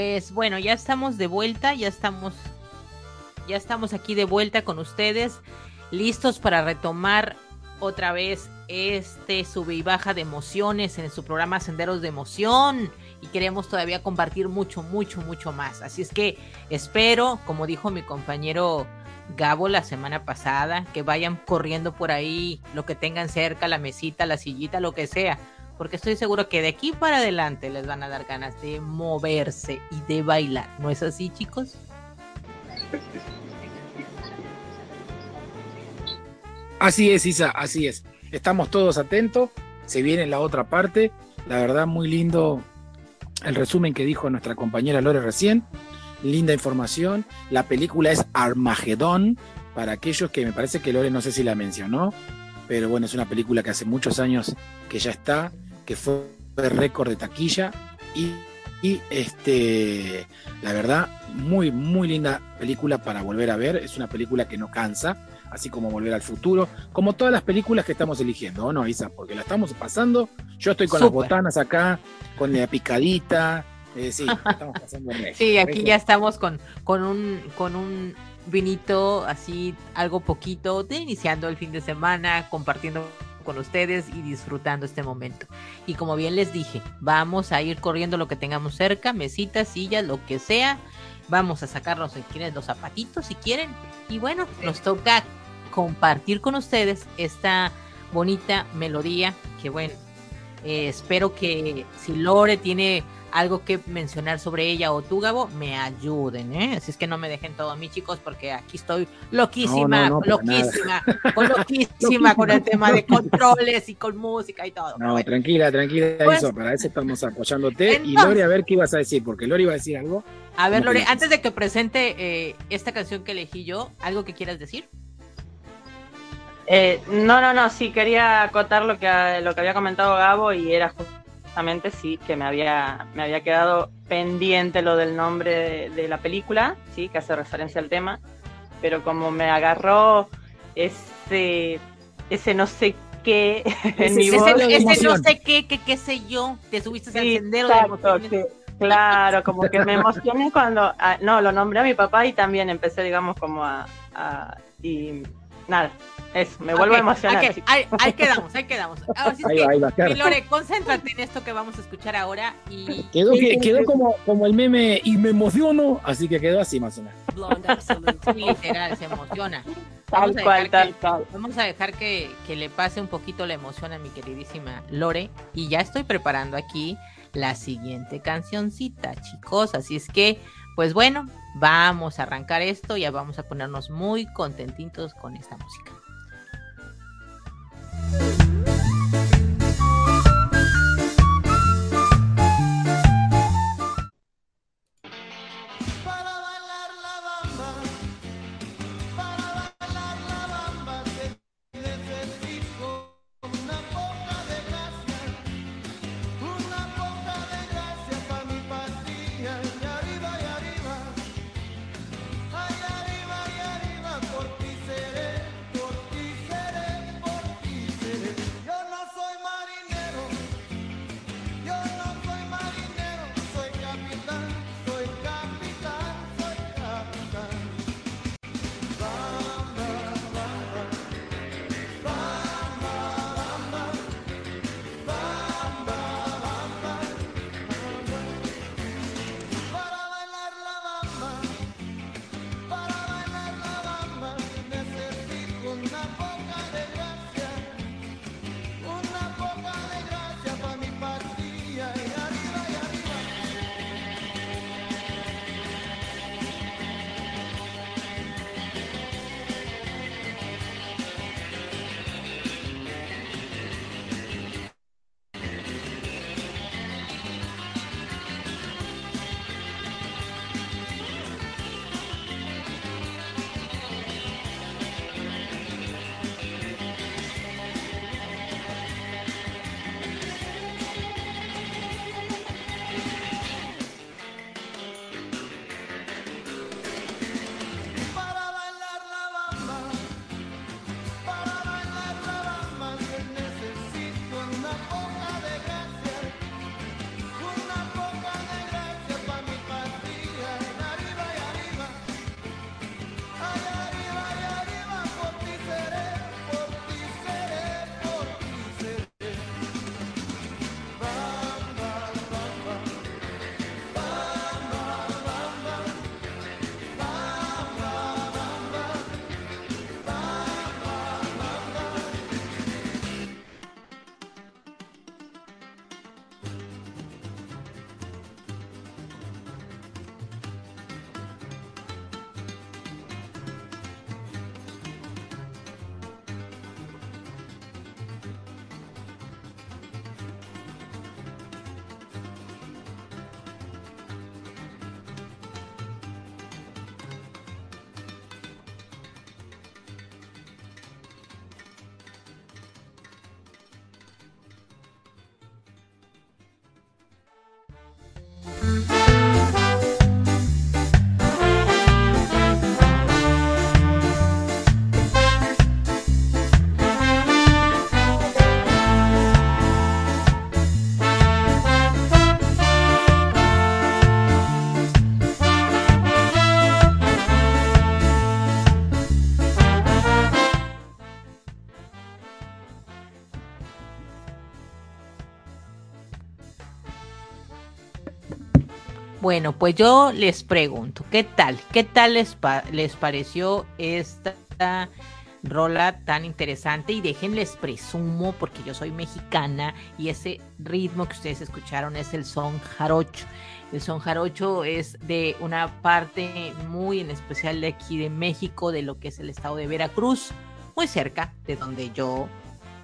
Pues bueno, ya estamos de vuelta, ya estamos, ya estamos aquí de vuelta con ustedes, listos para retomar otra vez este sube y baja de emociones en su programa Senderos de Emoción y queremos todavía compartir mucho, mucho, mucho más. Así es que espero, como dijo mi compañero Gabo la semana pasada, que vayan corriendo por ahí, lo que tengan cerca, la mesita, la sillita, lo que sea, porque estoy seguro que de aquí para adelante les van a dar ganas de moverse y de bailar. ¿No es así, chicos? Así es, Isa, así es. Estamos todos atentos. Se viene la otra parte. La verdad, muy lindo el resumen que dijo nuestra compañera Lore recién. Linda información. La película es Armagedón. Para aquellos que me parece que Lore no sé si la mencionó, pero bueno, es una película que hace muchos años que ya está, que fue récord de taquilla y, y este, la verdad, muy, muy linda película para volver a ver. Es una película que no cansa así como Volver al Futuro, como todas las películas que estamos eligiendo, ¿o no, Isa? Porque la estamos pasando. Yo estoy con las botanas acá, con la picadita. Eh, sí, estamos pasando Sí, aquí ya estamos con, con, un, con un vinito así, algo poquito, de iniciando el fin de semana, compartiendo con ustedes y disfrutando este momento. Y como bien les dije, vamos a ir corriendo lo que tengamos cerca, mesitas, sillas, lo que sea. Vamos a sacarnos si quieren los zapatitos si quieren. Y bueno, nos toca compartir con ustedes esta bonita melodía que bueno, eh, espero que si Lore tiene algo que mencionar sobre ella o tú, Gabo, me ayuden, ¿eh? Así es que no me dejen todo a mí, chicos, porque aquí estoy loquísima, loquísima, con loquísima con el tema de controles y con música y todo. No, tranquila, tranquila, pues, eso, para eso estamos apoyándote. y Lore, a ver qué ibas a decir, porque Lore iba a decir algo. A ver, Lore, antes de que presente eh, esta canción que elegí yo, ¿algo que quieras decir? Eh, no, no, no, sí, quería acotar lo que, lo que había comentado Gabo y era justamente sí, que me había, me había quedado pendiente lo del nombre de, la película, sí, que hace referencia al tema, pero como me agarró ese, ese no sé qué en mi voz, ese, no sé qué, qué, qué sé yo, te subiste al sendero de Claro, como que me emocioné cuando, ah, no, lo nombré a mi papá y también empecé, digamos, como a, a y nada, eso, me vuelvo a emocionar. Ahí, quedamos, ahí quedamos. ahí va, Lore, concéntrate en esto que vamos a escuchar ahora. y Quedó, quedó como, como el meme y me emociono, así que quedó así más o menos. literal, se emociona. Vamos a dejar, que, vamos a dejar que, que le pase un poquito la emoción a mi queridísima Lore. Y ya estoy preparando aquí la siguiente cancioncita, chicos. Así es que, pues bueno, vamos a arrancar esto y ya vamos a ponernos muy contentitos con esta música. Thank you. Bueno, pues yo les pregunto, ¿qué tal? ¿Qué tal les, les pareció esta rola tan interesante? Y déjenles presumo, porque yo soy mexicana y ese ritmo que ustedes escucharon es el son jarocho. El son jarocho es de una parte muy en especial de aquí de México, de lo que es el estado de Veracruz, muy cerca de donde yo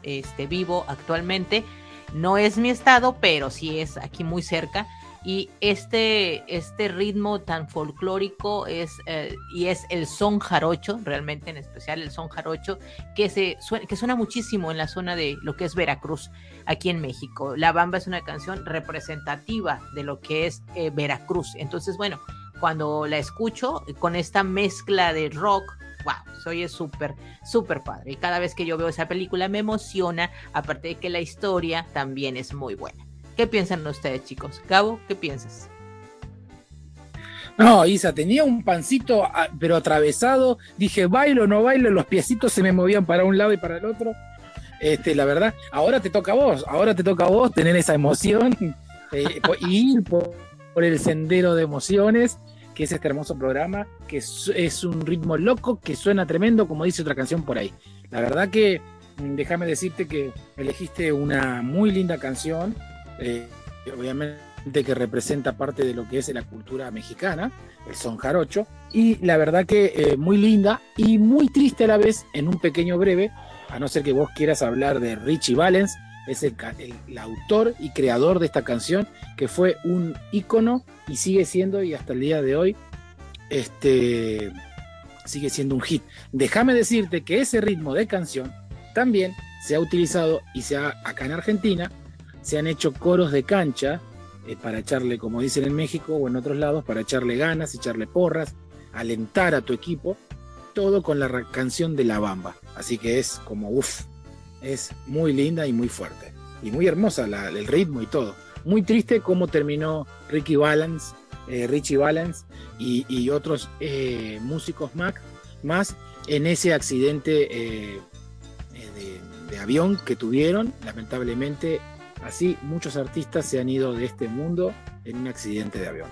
este, vivo actualmente. No es mi estado, pero sí es aquí muy cerca y este, este ritmo tan folclórico es, eh, y es el son jarocho, realmente en especial el son jarocho, que, se suena, que suena muchísimo en la zona de lo que es Veracruz, aquí en México. La Bamba es una canción representativa de lo que es eh, Veracruz. Entonces, bueno, cuando la escucho con esta mezcla de rock, wow, soy súper, súper padre. Y cada vez que yo veo esa película me emociona, aparte de que la historia también es muy buena. ¿Qué piensan ustedes, chicos? Gabo, ¿qué piensas? No, Isa, tenía un pancito, ah, pero atravesado. Dije, bailo, no bailo, los piecitos se me movían para un lado y para el otro. Este, la verdad, ahora te toca a vos, ahora te toca a vos tener esa emoción eh, y ir por, el sendero de emociones, que es este hermoso programa, que es, un ritmo loco, que suena tremendo, como dice otra canción por ahí. La verdad que, mm, déjame decirte que elegiste una muy linda canción, eh, obviamente que representa parte de lo que es la cultura mexicana, el son jarocho, y la verdad que eh, muy linda y muy triste a la vez en un pequeño breve, a no ser que vos quieras hablar de Richie Valens, es el, autor y creador de esta canción, que fue un ícono y sigue siendo, y hasta el día de hoy, este, sigue siendo un hit. Déjame decirte que ese ritmo de canción también se ha utilizado y se ha acá en Argentina se han hecho coros de cancha eh, para echarle, como dicen en México o en otros lados, para echarle ganas, echarle porras, alentar a tu equipo, todo con la canción de La Bamba. Así que es como, uff, es muy linda y muy fuerte. Y muy hermosa el ritmo y todo. Muy triste cómo terminó Ricky Valens, eh, Richie Valens y, otros eh, músicos Mac, más en ese accidente de, de avión que tuvieron. Lamentablemente Así muchos artistas se han ido de este mundo en un accidente de avión.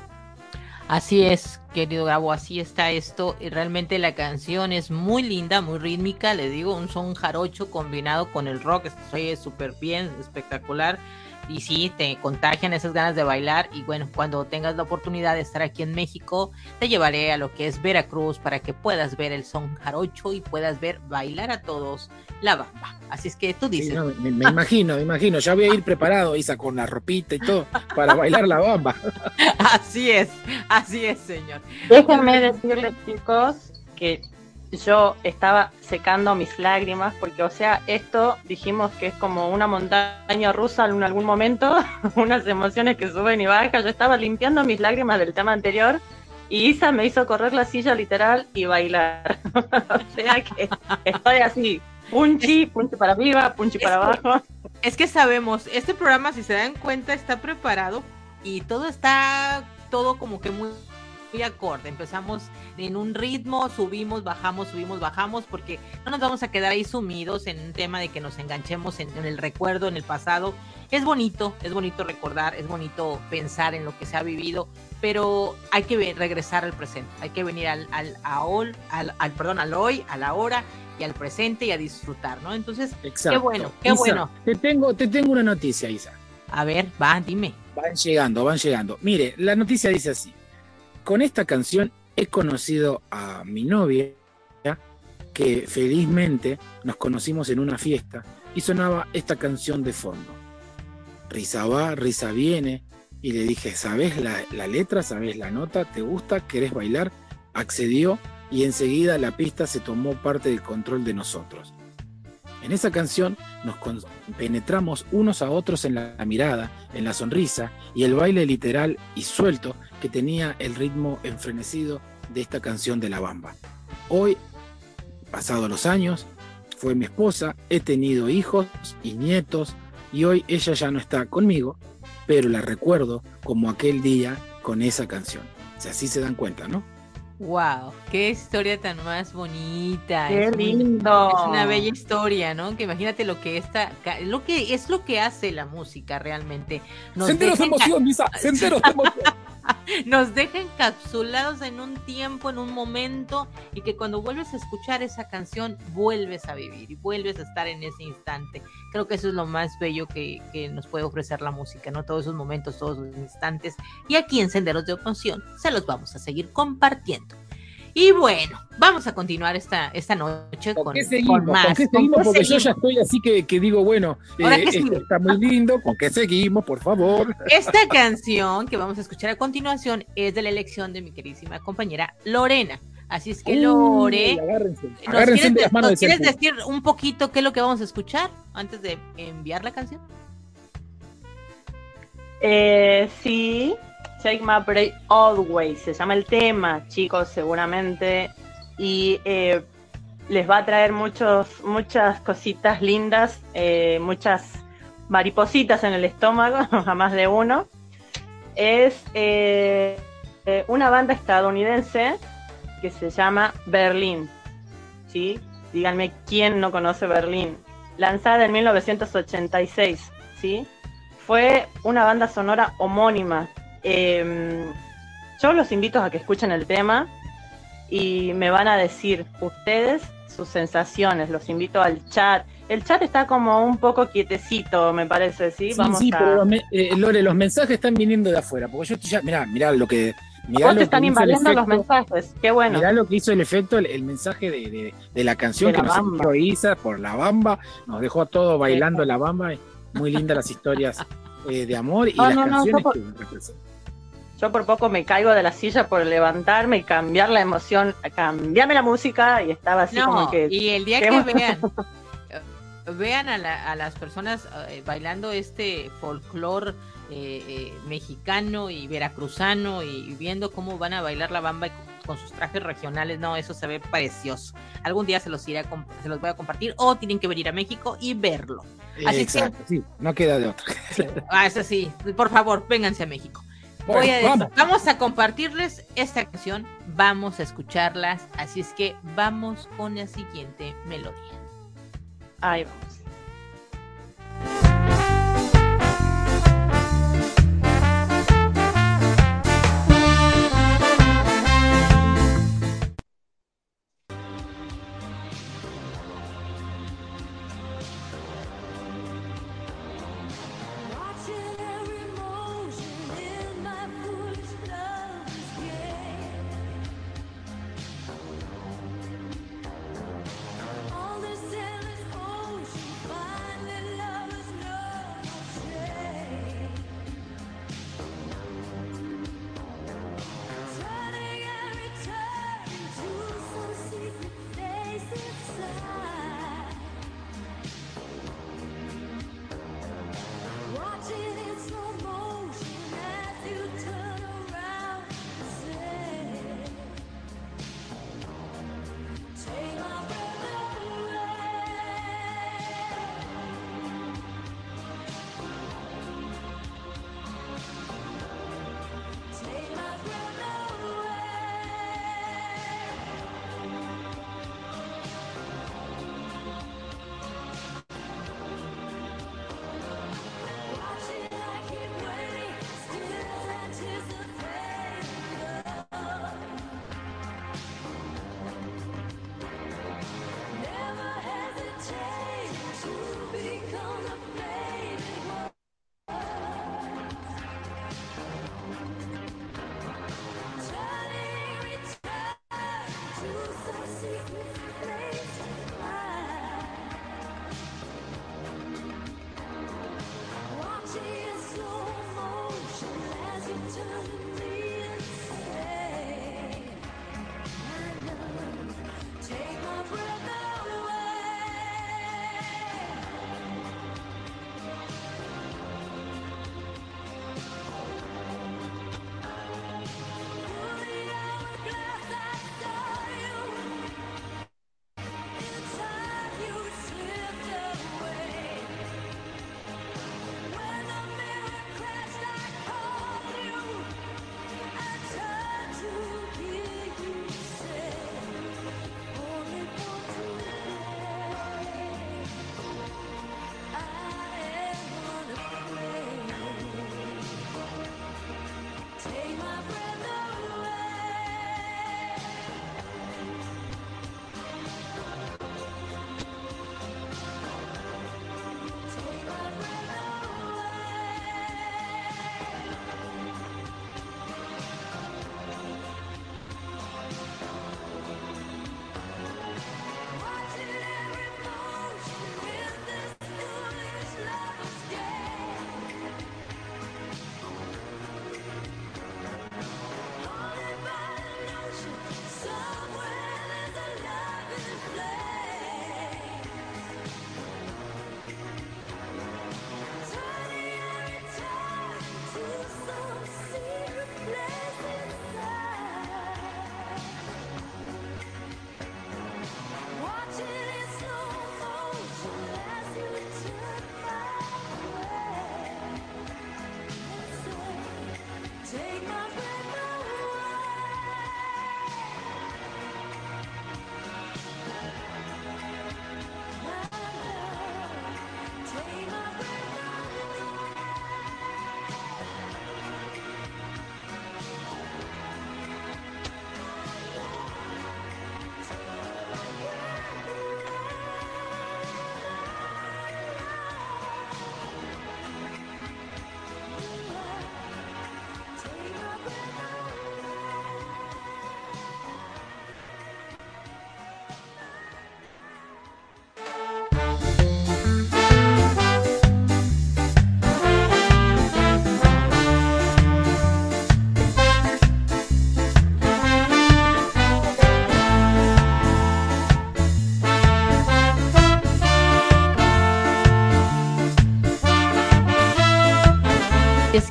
Así es, querido Gabo, así está esto. Y realmente la canción es muy linda, muy rítmica. Le digo, un son jarocho combinado con el rock. Estoy súper bien, espectacular y sí, te contagian esas ganas de bailar y bueno, cuando tengas la oportunidad de estar aquí en México, te llevaré a lo que es Veracruz para que puedas ver el son jarocho y puedas ver bailar a todos la bamba. Así es que tú dices. me, imagino, me imagino, ya voy a ir preparado, Isa, con la ropita y todo, para bailar la bamba. así es, así es, señor. Déjenme decirles, chicos, que yo estaba secando mis lágrimas porque, o sea, esto dijimos que es como una montaña rusa en algún momento, unas emociones que suben y bajan. Yo estaba limpiando mis lágrimas del tema anterior y Isa me hizo correr la silla literal y bailar. o sea que estoy así, punchi, punchi para arriba, punchi para abajo. Es que sabemos, este programa, si se dan cuenta, está preparado y todo está, todo como que muy acorde. Empezamos en un ritmo, subimos, bajamos, subimos, bajamos, porque no nos vamos a quedar ahí sumidos en un tema de que nos enganchemos en, el recuerdo, en el pasado. Es bonito, es bonito recordar, es bonito pensar en lo que se ha vivido, pero hay que regresar al presente, hay que venir al, al, al, al, perdón, al hoy, a la hora y al presente y a disfrutar, ¿no? Entonces, qué bueno, qué bueno. Te tengo, te tengo una noticia, Isa. A ver, va, dime. Van llegando, van llegando. Mire, la noticia dice así con esta canción he conocido a mi novia, que felizmente nos conocimos en una fiesta y sonaba esta canción de fondo. Risa va, risa viene, y le dije, ¿sabes la, letra? ¿Sabes la nota? ¿Te gusta? ¿Querés bailar? Accedió y enseguida la pista se tomó parte del control de nosotros. En esa canción nos penetramos unos a otros en la mirada, en la sonrisa y el baile literal y suelto que tenía el ritmo enfrenecido de esta canción de la bamba. Hoy, pasados los años, fue mi esposa, he tenido hijos y nietos y hoy ella ya no está conmigo, pero la recuerdo como aquel día con esa canción. Si así se dan cuenta, ¿no? Wow, qué historia tan más bonita. Qué lindo. es una bella historia, ¿no? Que imagínate lo que está, lo que es lo que hace la música realmente. Nos senderos de emoción, Misa, senderos de emoción. nos deja encapsulados en un tiempo, en un momento, y que cuando vuelves a escuchar esa canción, vuelves a vivir y vuelves a estar en ese instante. Creo que eso es lo más bello que, nos puede ofrecer la música, ¿no? Todos esos momentos, todos esos instantes. Y aquí en Senderos de Emoción se los vamos a seguir compartiendo. Y bueno, vamos a continuar esta, esta noche con, qué seguimos? con más. ¿Con qué seguimos? Porque yo ya estoy así que, que digo, bueno, eh, ¿qué esto está muy lindo, ¿con qué seguimos, por favor? Esta canción que vamos a escuchar a continuación es de la elección de mi queridísima compañera Lorena. Así es que Lore, Uy, agárrense, ¿nos agárrense quieres, de las manos nos de quieres decir un poquito qué es lo que vamos a escuchar antes de enviar la canción? Eh, sí, Take My Break Always, se llama el tema, chicos, seguramente. Y eh, les va a traer muchos, muchas cositas lindas, eh, muchas maripositas en el estómago, a más de uno. Es eh, una banda estadounidense que se llama Berlín. ¿sí? Díganme quién no conoce Berlín. Lanzada en 1986, ¿sí? Fue una banda sonora homónima. Eh, yo los invito a que escuchen el tema y me van a decir ustedes sus sensaciones. Los invito al chat. El chat está como un poco quietecito, me parece, ¿sí? Sí, Vamos sí, a... pero los eh, Lore, los mensajes están viniendo de afuera, porque yo estoy ya, mirá, mirá lo que... Mirá Vos lo te están invadiendo los mensajes. Qué bueno. Mirá lo que hizo el efecto, el, el mensaje de, de- de la canción De que la nos envió Isa por la bamba, nos dejó a todos bailando la bamba, muy lindas las historias eh, de amor y No, las no, no, canciones yo por- que. Yo por poco me caigo de la silla por levantarme y cambiar la emoción, cambiarme la música y estaba así No, como que... y el día que vean, eh, vean a, la- a las personas eh, bailando este folclore eh, eh, mexicano y veracruzano y, y viendo cómo van a bailar la bamba y con, con sus trajes regionales, no, eso se ve precioso. Algún día se los iré a se los voy a compartir o tienen que venir a México y verlo. Así que- sí, no queda de otra. Ah, eso sí, por favor, vénganse a México. Bueno, Voy a decir- vamos. vamos a compartirles esta canción, vamos a escucharlas, así es que vamos con la siguiente melodía. Ahí vamos.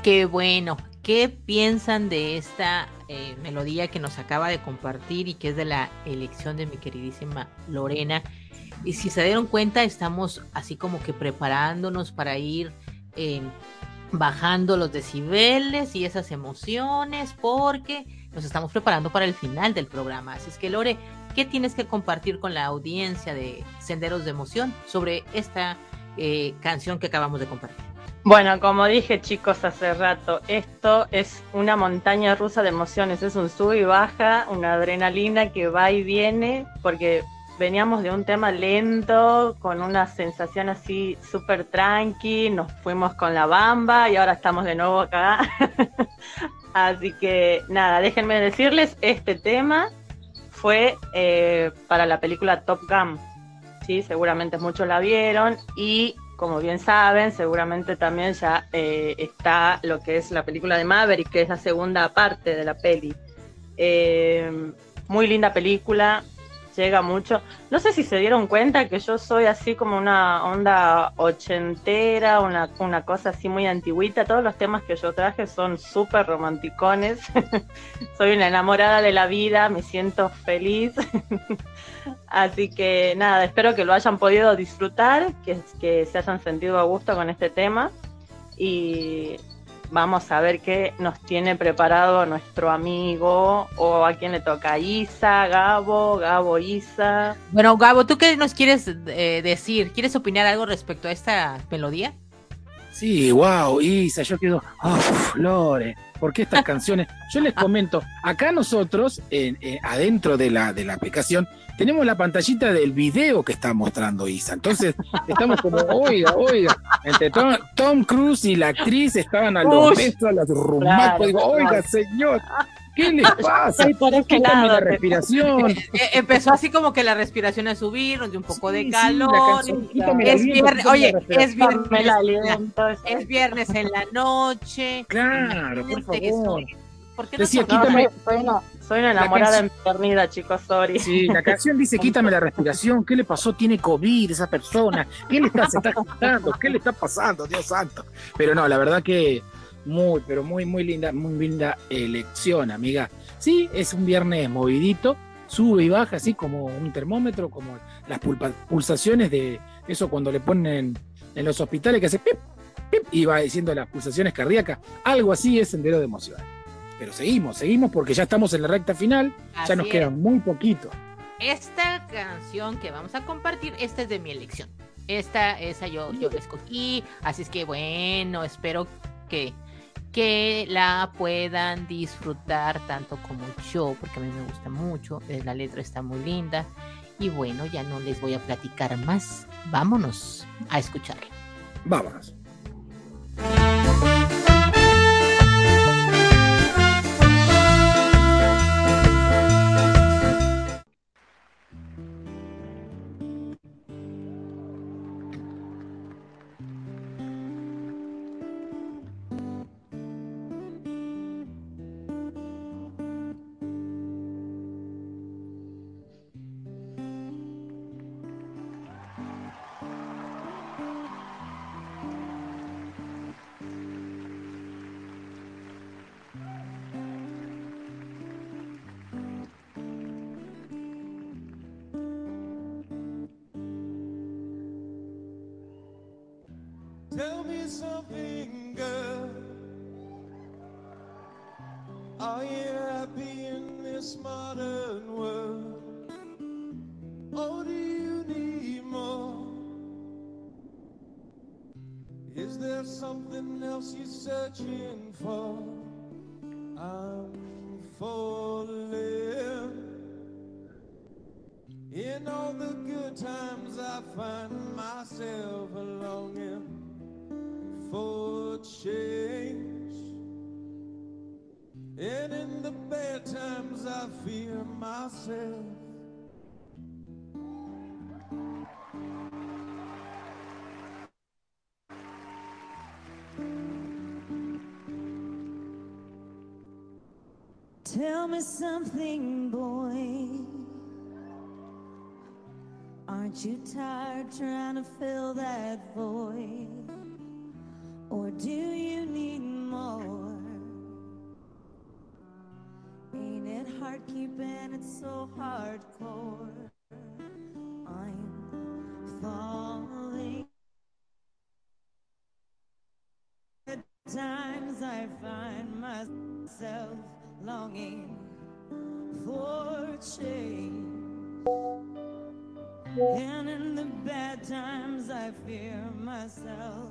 Que bueno, ¿qué piensan de esta eh, melodía que nos acaba de compartir y que es de la elección de mi queridísima Lorena? Y si se dieron cuenta, estamos así como que preparándonos para ir eh, bajando los decibeles y esas emociones porque nos estamos preparando para el final del programa. Así es que Lore, ¿qué tienes que compartir con la audiencia de Senderos de Emoción sobre esta eh, canción que acabamos de compartir? Bueno, como dije chicos hace rato, esto es una montaña rusa de emociones, es un sub y baja, una adrenalina que va y viene, porque veníamos de un tema lento, con una sensación así súper tranqui, nos fuimos con la bamba y ahora estamos de nuevo acá. así que nada, déjenme decirles, este tema fue eh, para la película Top Gun. Sí, seguramente muchos la vieron y como bien saben, seguramente también ya eh, está lo que es la película de Maverick, que es la segunda parte de la peli. Eh, muy linda película, llega mucho. No sé si se dieron cuenta que yo soy así como una onda ochentera, una, una cosa así muy antigüita. Todos los temas que yo traje son súper romanticones. soy una enamorada de la vida, me siento feliz. así que nada, espero que lo hayan podido disfrutar, que, que se hayan sentido a gusto con este tema. Y Vamos a ver qué nos tiene preparado nuestro amigo o a quién le toca. Isa, Gabo, Gabo, Isa. Bueno, Gabo, ¿tú qué nos quieres eh, decir? ¿Quieres opinar algo respecto a esta melodía? Sí, wow, Isa, yo quedo, oh, Flore, ¿por qué estas canciones? Yo les comento, acá nosotros, adentro de la, de la aplicación, tenemos la pantallita del video que está mostrando Isa. Entonces, estamos como, oiga, oiga, entre Tom, Cruise y la actriz estaban a los besos, a las rumacos. Digo, oiga, señor, ¿Qué le pasa? por este lado, la respiración. Eh, empezó así como que la respiración a subir, de un poco de calor. es viernes, oye, es viernes, es viernes en la noche. Claro, por favor. ¿Por qué no Decía, quítame, soy una enamorada empedernida, chicos, sorry. Sí, la canción dice quítame la respiración. ¿Qué le pasó? Tiene COVID esa persona. ¿Qué le está, se está quitando? ¿Qué le está pasando? Dios santo. Pero no, la verdad que muy, pero muy, muy linda, muy linda elección, amiga. Sí, es un viernes movidito, sube y baja, así como un termómetro, como las pulsaciones de eso cuando le ponen en los hospitales que hace pip, pip, y va diciendo las pulsaciones cardíacas. Algo así es sendero de emociones. Pero seguimos, seguimos porque ya estamos en la recta final, ya nos queda muy poquito. Esta canción que vamos a compartir, esta es de mi elección. Esta, esa yo, yo la escogí, así es que bueno, espero que, que la puedan disfrutar tanto como yo, porque a mí me gusta mucho, eh, la letra está muy linda. Y bueno, ya no les voy a platicar más, vámonos a escucharla. Vámonos. Something, boy. Aren't you tired trying to fill that void? Or do you need more. Ain't it hard keeping it so hardcore? I'm falling. At times I find myself longing for change. And in the bad times I fear myself.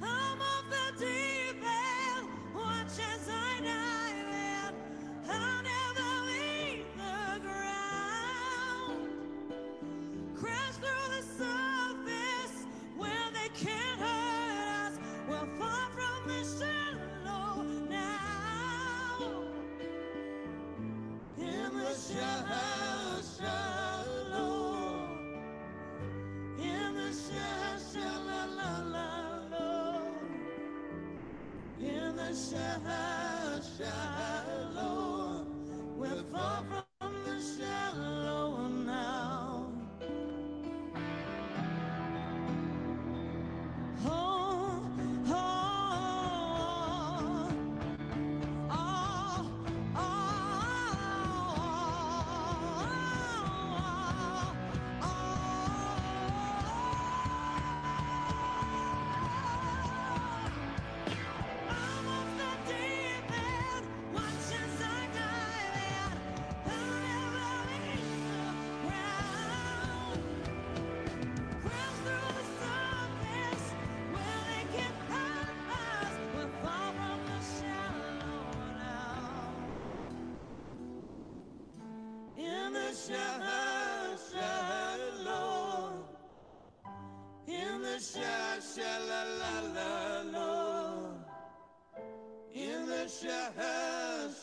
I'm off the deep end, watch as I shine.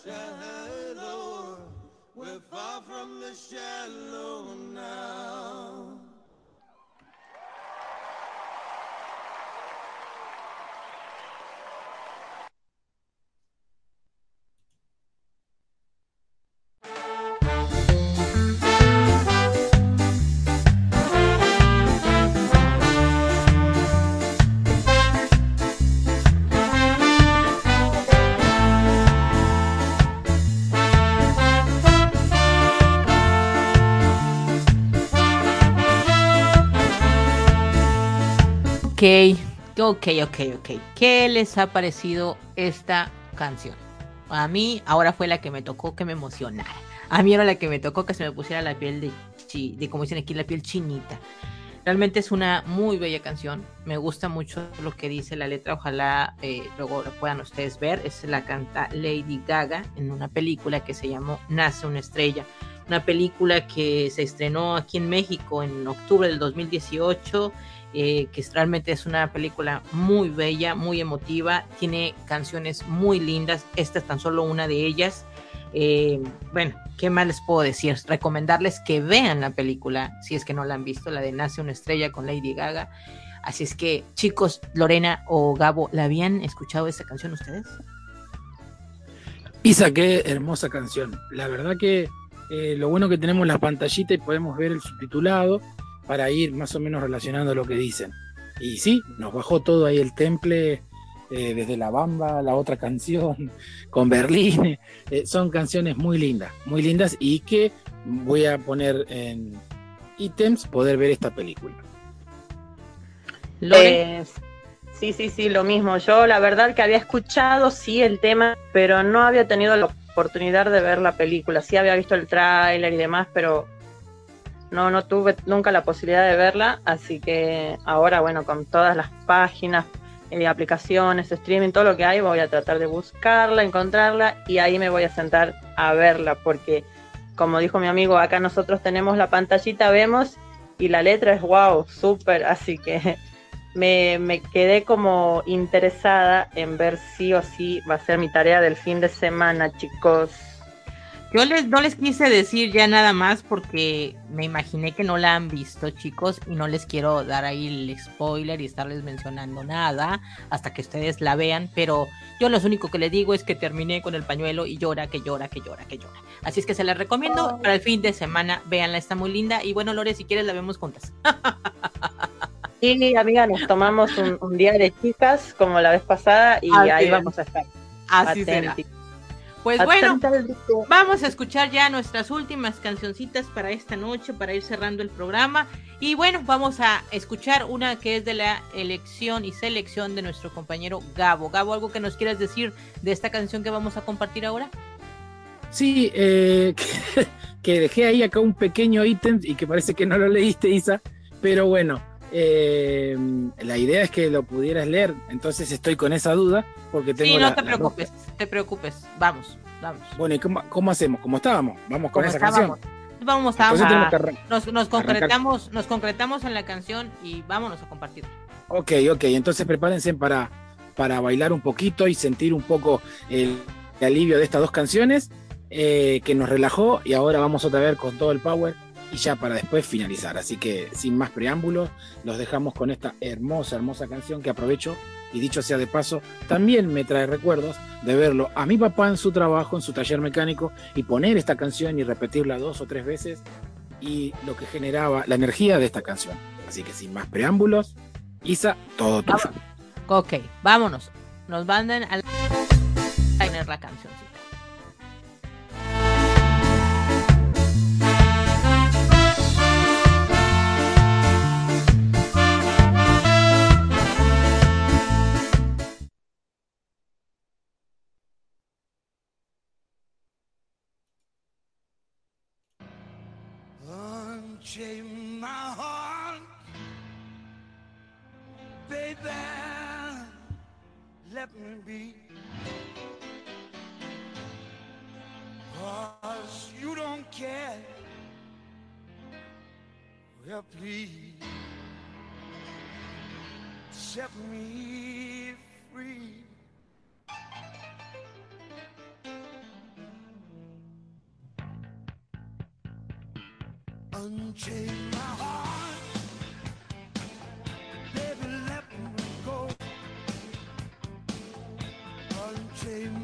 Shallow. We're far from the shallow Ok, ok, ok. ¿Qué les ha parecido esta canción? A mí ahora fue la que me tocó que me emocionara. A mí era la que me tocó que se me pusiera la piel de, chi- de como dicen aquí, la piel chinita. Realmente es una muy bella canción. Me gusta mucho lo que dice la letra. Ojalá eh, luego lo puedan ustedes ver. Es la canta Lady Gaga en una película que se llamó Nace una estrella. Una película que se estrenó aquí en México en octubre del 2018 eh, que realmente es una película muy bella, muy emotiva, tiene canciones muy lindas, esta es tan solo una de ellas. Eh, bueno, ¿qué más les puedo decir? Recomendarles que vean la película, si es que no la han visto, la de Nace una estrella con Lady Gaga. Así es que, chicos, Lorena o Gabo, ¿la habían escuchado esta canción ustedes? Isa, qué hermosa canción. La verdad que eh, lo bueno que tenemos la pantallita y podemos ver el subtitulado para ir más o menos relacionando lo que dicen. Y sí, nos bajó todo ahí el temple, eh, desde La Bamba, la otra canción, con Berlín. Eh, son canciones muy lindas, muy lindas y que voy a poner en ítems poder ver esta película. Eh, sí, sí, sí, lo mismo. Yo la verdad que había escuchado, sí, el tema, pero no había tenido la oportunidad de ver la película. Sí había visto el tráiler y demás, pero no, no tuve nunca la posibilidad de verla. Así que ahora, bueno, con todas las páginas, eh, aplicaciones, streaming, todo lo que hay, voy a tratar de buscarla, encontrarla y ahí me voy a sentar a verla, porque como dijo mi amigo, acá nosotros tenemos la pantallita, vemos y la letra es wow, súper, así que me, me quedé como interesada en ver sí o sí va a ser mi tarea del fin de semana, chicos. Yo les, no les quise decir ya nada más porque me imaginé que no la han visto, chicos, y no les quiero dar ahí el spoiler y estarles mencionando nada hasta que ustedes la vean, pero yo lo único que les digo es que terminé con el pañuelo y llora, que llora, que llora, que llora. Así es que se la recomiendo para el fin de semana, véanla, está muy linda. Y bueno, Lore, si quieres la vemos juntas. Sí, amiga, nos tomamos un, un día de chicas como la vez pasada y Así ahí vamos a estar. Así será. Pues bueno, vamos a escuchar ya nuestras últimas cancioncitas para esta noche, para ir cerrando el programa. Y bueno, vamos a escuchar una que es de la elección y selección de nuestro compañero Gabo. Gabo, ¿algo que nos quieras decir de esta canción que vamos a compartir ahora? Sí, eh, que, que dejé ahí acá un pequeño ítem y que parece que no lo leíste, Isa, pero bueno, eh, la idea es que lo pudieras leer, entonces estoy con esa duda porque tengo Sí, la- no te preocupes, te preocupes. Vamos, vamos. Bueno, ¿y cómo, cómo hacemos? ¿Cómo estábamos? Vamos con esa estábamos. canción. Vamos, arran- Nos, arrancar. concretamos, nos concretamos en la canción y vámonos a compartir. Ok, ok, entonces prepárense para, para bailar un poquito y sentir un poco el, el alivio de estas dos canciones eh, que nos relajó y ahora vamos otra vez con todo el power y ya para después finalizar. Así que sin más preámbulos, los dejamos con esta hermosa, hermosa canción que aprovecho y dicho sea de paso, también me trae recuerdos de verlo a mi papá en su trabajo, en su taller mecánico y poner esta canción y repetirla dos o tres veces y lo que generaba la energía de esta canción. Así que sin más preámbulos, Isa, todo tuyo. Ok, vámonos. Nos mandan a la cancioncita. Unchain my heart, baby. Let me be. Cause you don't care. Well, please set me free. Unchain my heart, baby, let me go. Unchain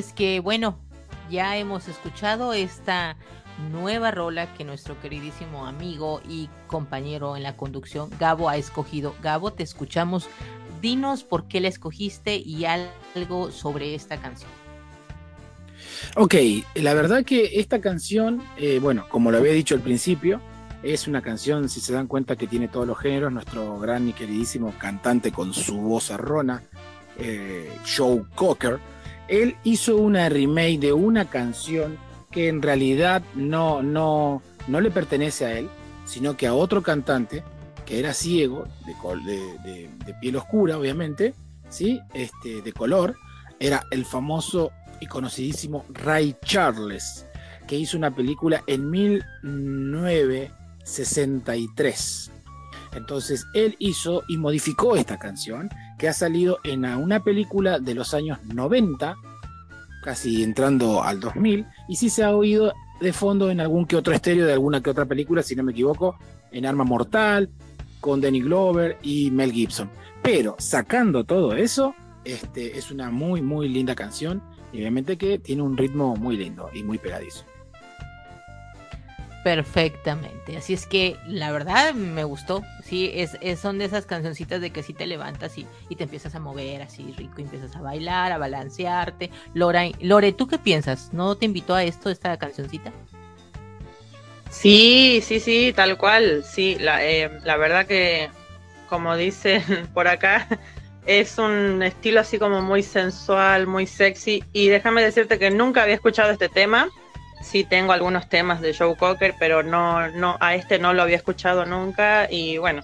es que, bueno, ya hemos escuchado esta nueva rola que nuestro queridísimo amigo y compañero en la conducción, Gabo, ha escogido. Gabo, te escuchamos. Dinos por qué la escogiste y algo sobre esta canción. Ok, la verdad que esta canción, eh, bueno, como lo había dicho al principio, es una canción, si se dan cuenta, que tiene todos los géneros. Nuestro gran y queridísimo cantante con su voz arrona, eh, Joe Cocker, él hizo una remake de una canción que en realidad no, no, no le pertenece a él, sino que a otro cantante que era ciego, de, piel oscura, obviamente, ¿sí? este, de color, era el famoso y conocidísimo Ray Charles, que hizo una película en 1963. Entonces él hizo y modificó esta canción, que ha salido en una película de los años 90, casi entrando al 2000, y sí se ha oído de fondo en algún que otro estéreo de alguna que otra película, si no me equivoco, en Arma Mortal, con Danny Glover y Mel Gibson. Pero sacando todo eso, este, es una muy, muy linda canción, y obviamente que tiene un ritmo muy lindo y muy pegadizo. Perfectamente. Así es que la verdad me gustó. Sí, es, es- son de esas cancioncitas de que sí te levantas y, y te empiezas a mover así rico, y empiezas a bailar, a balancearte. Lora, Lore, ¿tú qué piensas? ¿No te invitó a esto esta cancioncita? Sí, sí, sí, tal cual. Sí, la, eh, la verdad que, como dicen por acá, es un estilo así como muy sensual, muy sexy. Y déjame decirte que nunca había escuchado este tema. Sí tengo algunos temas de Joe Cocker, pero no, no, a este no lo había escuchado nunca. Y bueno,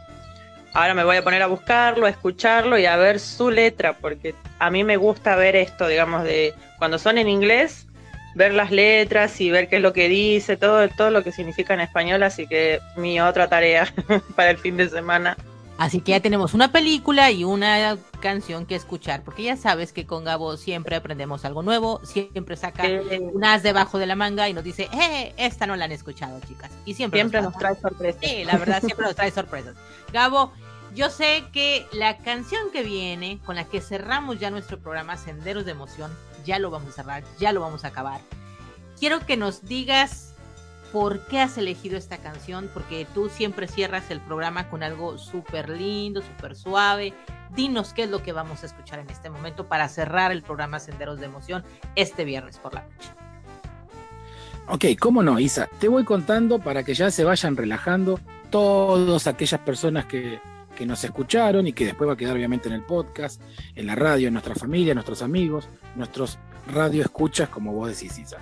ahora me voy a poner a buscarlo, a escucharlo y a ver su letra, porque a mí me gusta ver esto, digamos, de cuando son en inglés, ver las letras y ver qué es lo que dice, todo, todo lo que significa en español, así que mi otra tarea para el fin de semana. Así que ya tenemos una película y una canción que escuchar, porque ya sabes que con Gabo siempre aprendemos algo nuevo, siempre saca Eh, un as debajo de la manga y nos dice, eh, esta no la han escuchado, chicas. Y siempre, siempre nos pasa. trae sorpresas. Sí, la verdad siempre nos trae sorpresas. Gabo, yo sé que la canción que viene, con la que cerramos ya nuestro programa Senderos de Emoción, ya lo vamos a cerrar, ya lo vamos a acabar. Quiero que nos digas por qué has elegido esta canción, porque tú siempre cierras el programa con algo súper lindo, súper suave. Dinos qué es lo que vamos a escuchar en este momento para cerrar el programa Senderos de Emoción este viernes por la noche. Ok, cómo no, Isa. Te voy contando para que ya se vayan relajando todas aquellas personas que, que nos escucharon y que después va a quedar obviamente en el podcast, en la radio, en nuestra familia, nuestros amigos, nuestros radio escuchas, como vos decís, Isa.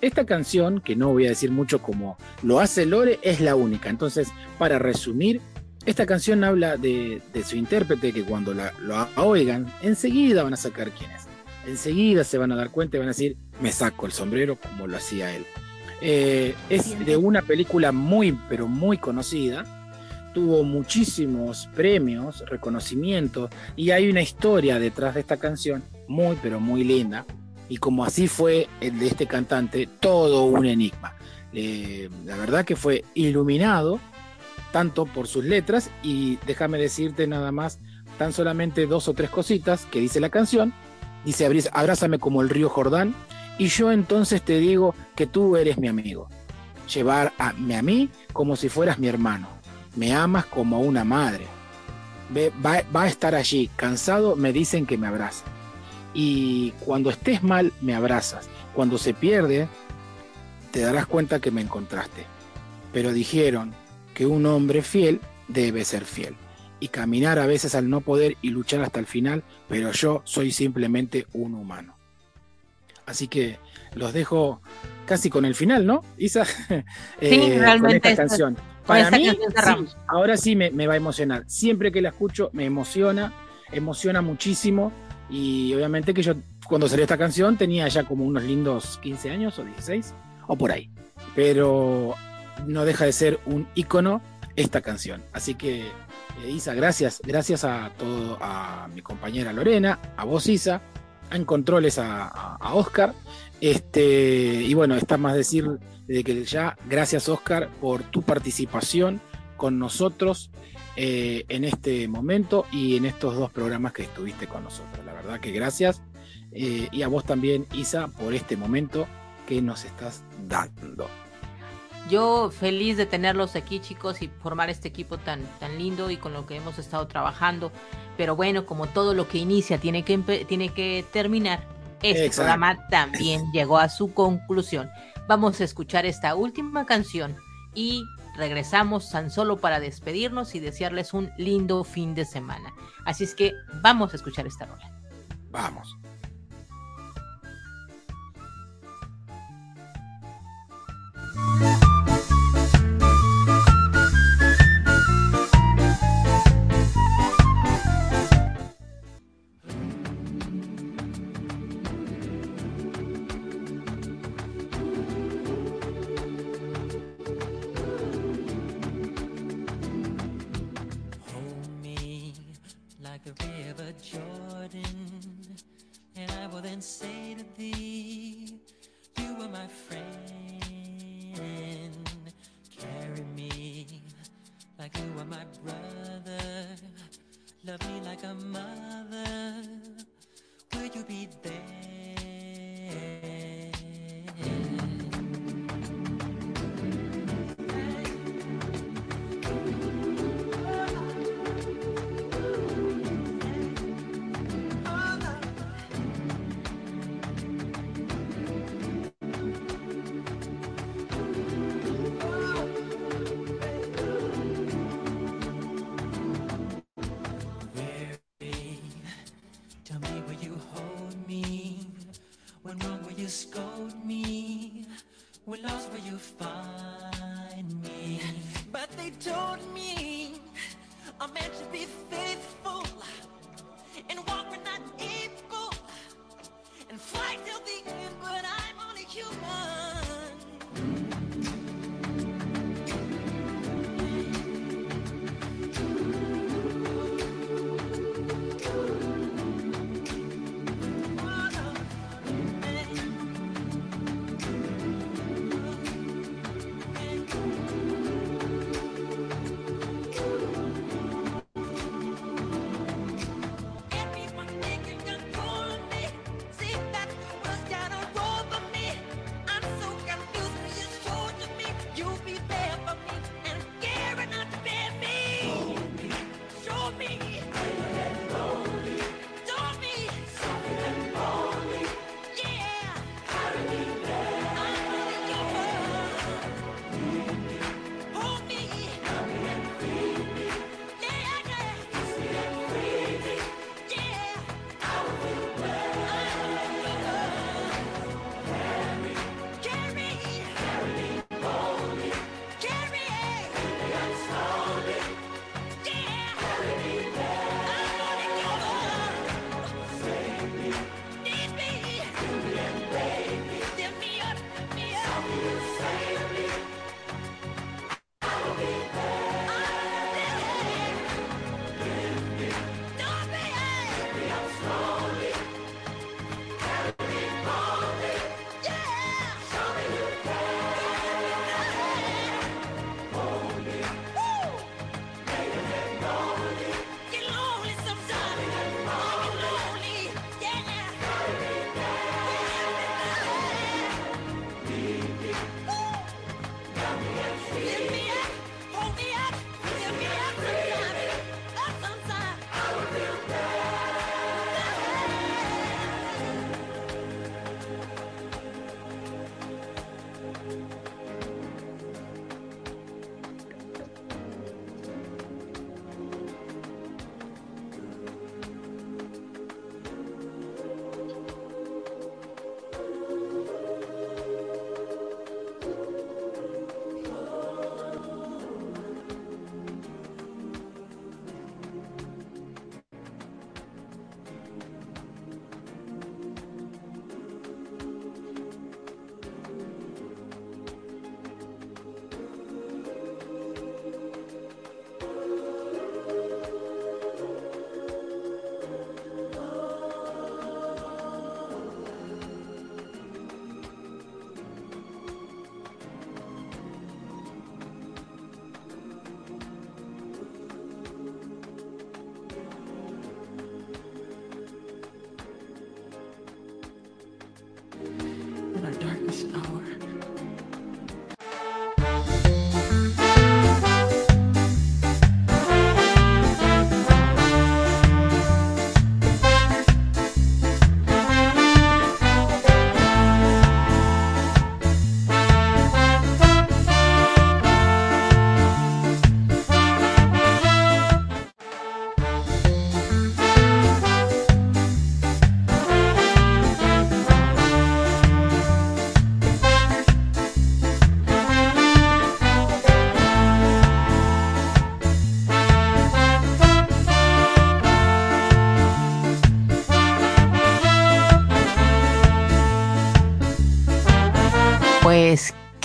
Esta canción, que no voy a decir mucho como lo hace Lore, es la única. Entonces, para resumir, esta canción habla de, de su intérprete que cuando la, lo oigan, enseguida van a sacar quién es. Enseguida se van a dar cuenta y van a decir, me saco el sombrero como lo hacía él. Eh, es de una película muy, pero muy conocida. Tuvo muchísimos premios, reconocimientos y hay una historia detrás de esta canción muy, pero muy linda. Y como así fue el de este cantante, todo un enigma. Eh, la verdad que fue iluminado tanto por sus letras y déjame decirte nada más tan solamente dos o tres cositas que dice la canción. Dice, "Abriz- abrázame como el río Jordán y yo entonces te digo que tú eres mi amigo. Llevar a, mí como si fueras mi hermano. Me amas como una madre. Va, va a estar allí. Cansado me dicen que me abraza. Y cuando estés mal, me abrazas. Cuando se pierde, te darás cuenta que me encontraste. Pero dijeron que un hombre fiel debe ser fiel. Y caminar a veces al no poder y luchar hasta el final, pero yo soy simplemente un humano. Así que los dejo casi con el final, ¿no, Isa? Eh, con esta canción. Para mí, canción cerramos. sí, ahora sí me, me va a emocionar. Siempre que la escucho me emociona, emociona muchísimo. Y obviamente que yo cuando salió esta canción tenía ya como unos lindos 15 años o 16 o por ahí. Pero no deja de ser un ícono esta canción. Así que, eh, Isa, gracias. Gracias a todo, a mi compañera Lorena, a vos, Isa, en controles a, a- a Oscar. Este, y bueno, está más decir de que ya, gracias Oscar por tu participación con nosotros eh, en este momento y en estos dos programas que estuviste con nosotros. Verdad que gracias. Eh, y a vos también, Isa, por este momento que nos estás dando. Yo feliz de tenerlos aquí, chicos, y formar este equipo tan, tan lindo y con lo que hemos estado trabajando. Pero bueno, como todo lo que inicia tiene que, tiene que terminar, este Exacto. programa también llegó a su conclusión. Vamos a escuchar esta última canción y regresamos tan solo para despedirnos y desearles un lindo fin de semana. Así es que vamos a escuchar esta rola. Vamos.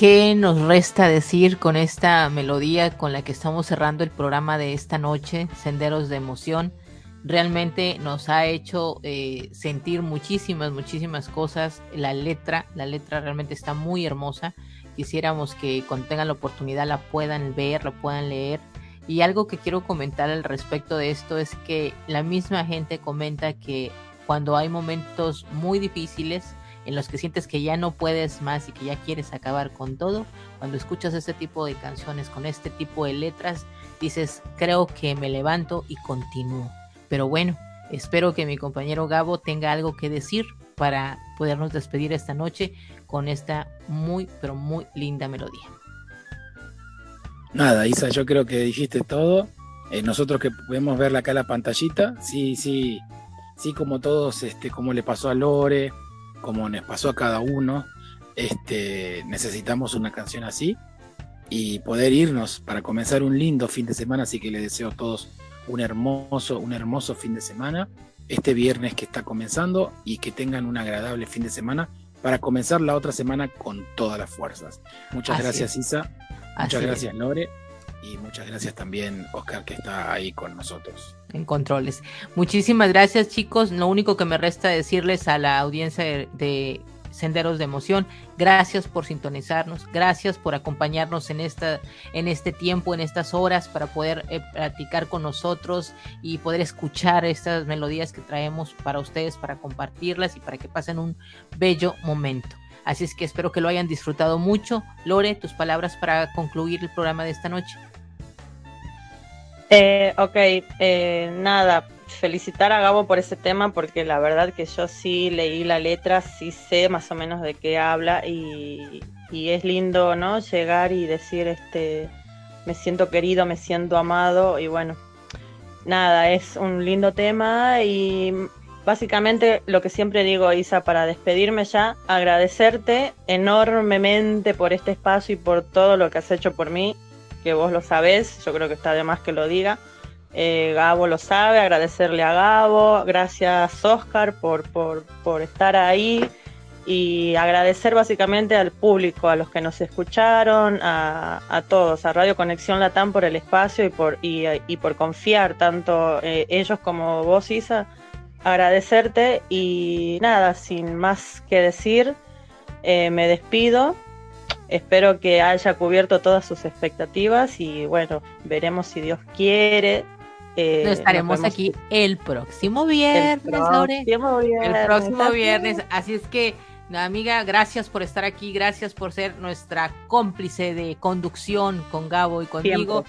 ¿Qué nos resta decir con esta melodía con la que estamos cerrando el programa de esta noche, Senderos de Emoción? Realmente nos ha hecho eh, sentir muchísimas, muchísimas cosas. La letra, la letra realmente está muy hermosa. Quisiéramos que cuando tengan la oportunidad la puedan ver, la puedan leer. Y algo que quiero comentar al respecto de esto es que la misma gente comenta que cuando hay momentos muy difíciles, en los que sientes que ya no puedes más y que ya quieres acabar con todo, cuando escuchas este tipo de canciones con este tipo de letras, dices, creo que me levanto y continúo. Pero bueno, espero que mi compañero Gabo tenga algo que decir para podernos despedir esta noche con esta muy, pero muy linda melodía. Nada, Isa, yo creo que dijiste todo. Eh, nosotros que podemos verla acá en la pantallita, sí, sí, sí, como todos, este, como le pasó a Lore, como nos pasó a cada uno, este, necesitamos una canción así y poder irnos para comenzar un lindo fin de semana, así que les deseo a todos un hermoso, un hermoso fin de semana, este viernes que está comenzando y que tengan un agradable fin de semana para comenzar la otra semana con todas las fuerzas. Muchas Así gracias es. Isa, muchas Así gracias Lore y muchas gracias también Oscar que está ahí con nosotros. En controles. Muchísimas gracias chicos. Lo único que me resta decirles a la audiencia de, de Senderos de Emoción, gracias por sintonizarnos, gracias por acompañarnos en esta, en este tiempo, en estas horas, para poder eh, platicar con nosotros y poder escuchar estas melodías que traemos para ustedes, para compartirlas y para que pasen un bello momento. Así es que espero que lo hayan disfrutado mucho. Lore, tus palabras para concluir el programa de esta noche. Eh, ok, eh, nada, felicitar a Gabo por ese tema porque la verdad que yo sí leí la letra, sí sé más o menos de qué habla y, y es lindo, ¿no? Llegar y decir, este, me siento querido, me siento amado y bueno, nada, es un lindo tema y básicamente lo que siempre digo, Isa, para despedirme ya, agradecerte enormemente por este espacio y por todo lo que has hecho por mí, que vos lo sabés, yo creo que está de más que lo diga. Eh, Gabo lo sabe, agradecerle a Gabo, gracias Oscar por, por, por estar ahí y agradecer básicamente al público, a los que nos escucharon, a, a todos, a Radio Conexión Latam por el espacio y por, y, por confiar, tanto eh, ellos como vos, Isa, agradecerte y nada, sin más que decir, eh, me despido. Espero que haya cubierto todas sus expectativas y bueno, veremos si Dios quiere. eh, Nos estaremos nos aquí el próximo el viernes, Lore. próximo viernes. El próximo viernes. es. Así es que, amiga, gracias por estar aquí, gracias por ser nuestra cómplice de conducción con Gabo y conmigo.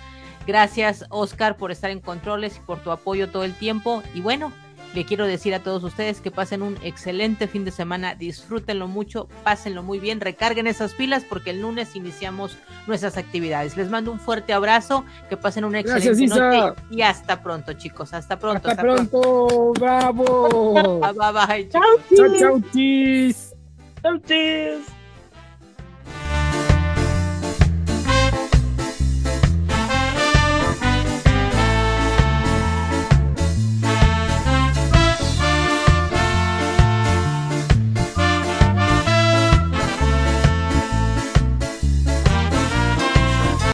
Gracias, Oscar, por estar en controles y por tu apoyo todo el tiempo. Y bueno, le quiero decir a todos ustedes que pasen un excelente fin de semana, disfrútenlo mucho, pásenlo muy bien, recarguen esas pilas porque el lunes iniciamos nuestras actividades. Les mando un fuerte abrazo, que pasen una Gracias, excelente Isa. noche y hasta pronto, chicos, hasta pronto. Hasta pronto, bravo. Bye bye. Chau, chau, chis. chau, chis.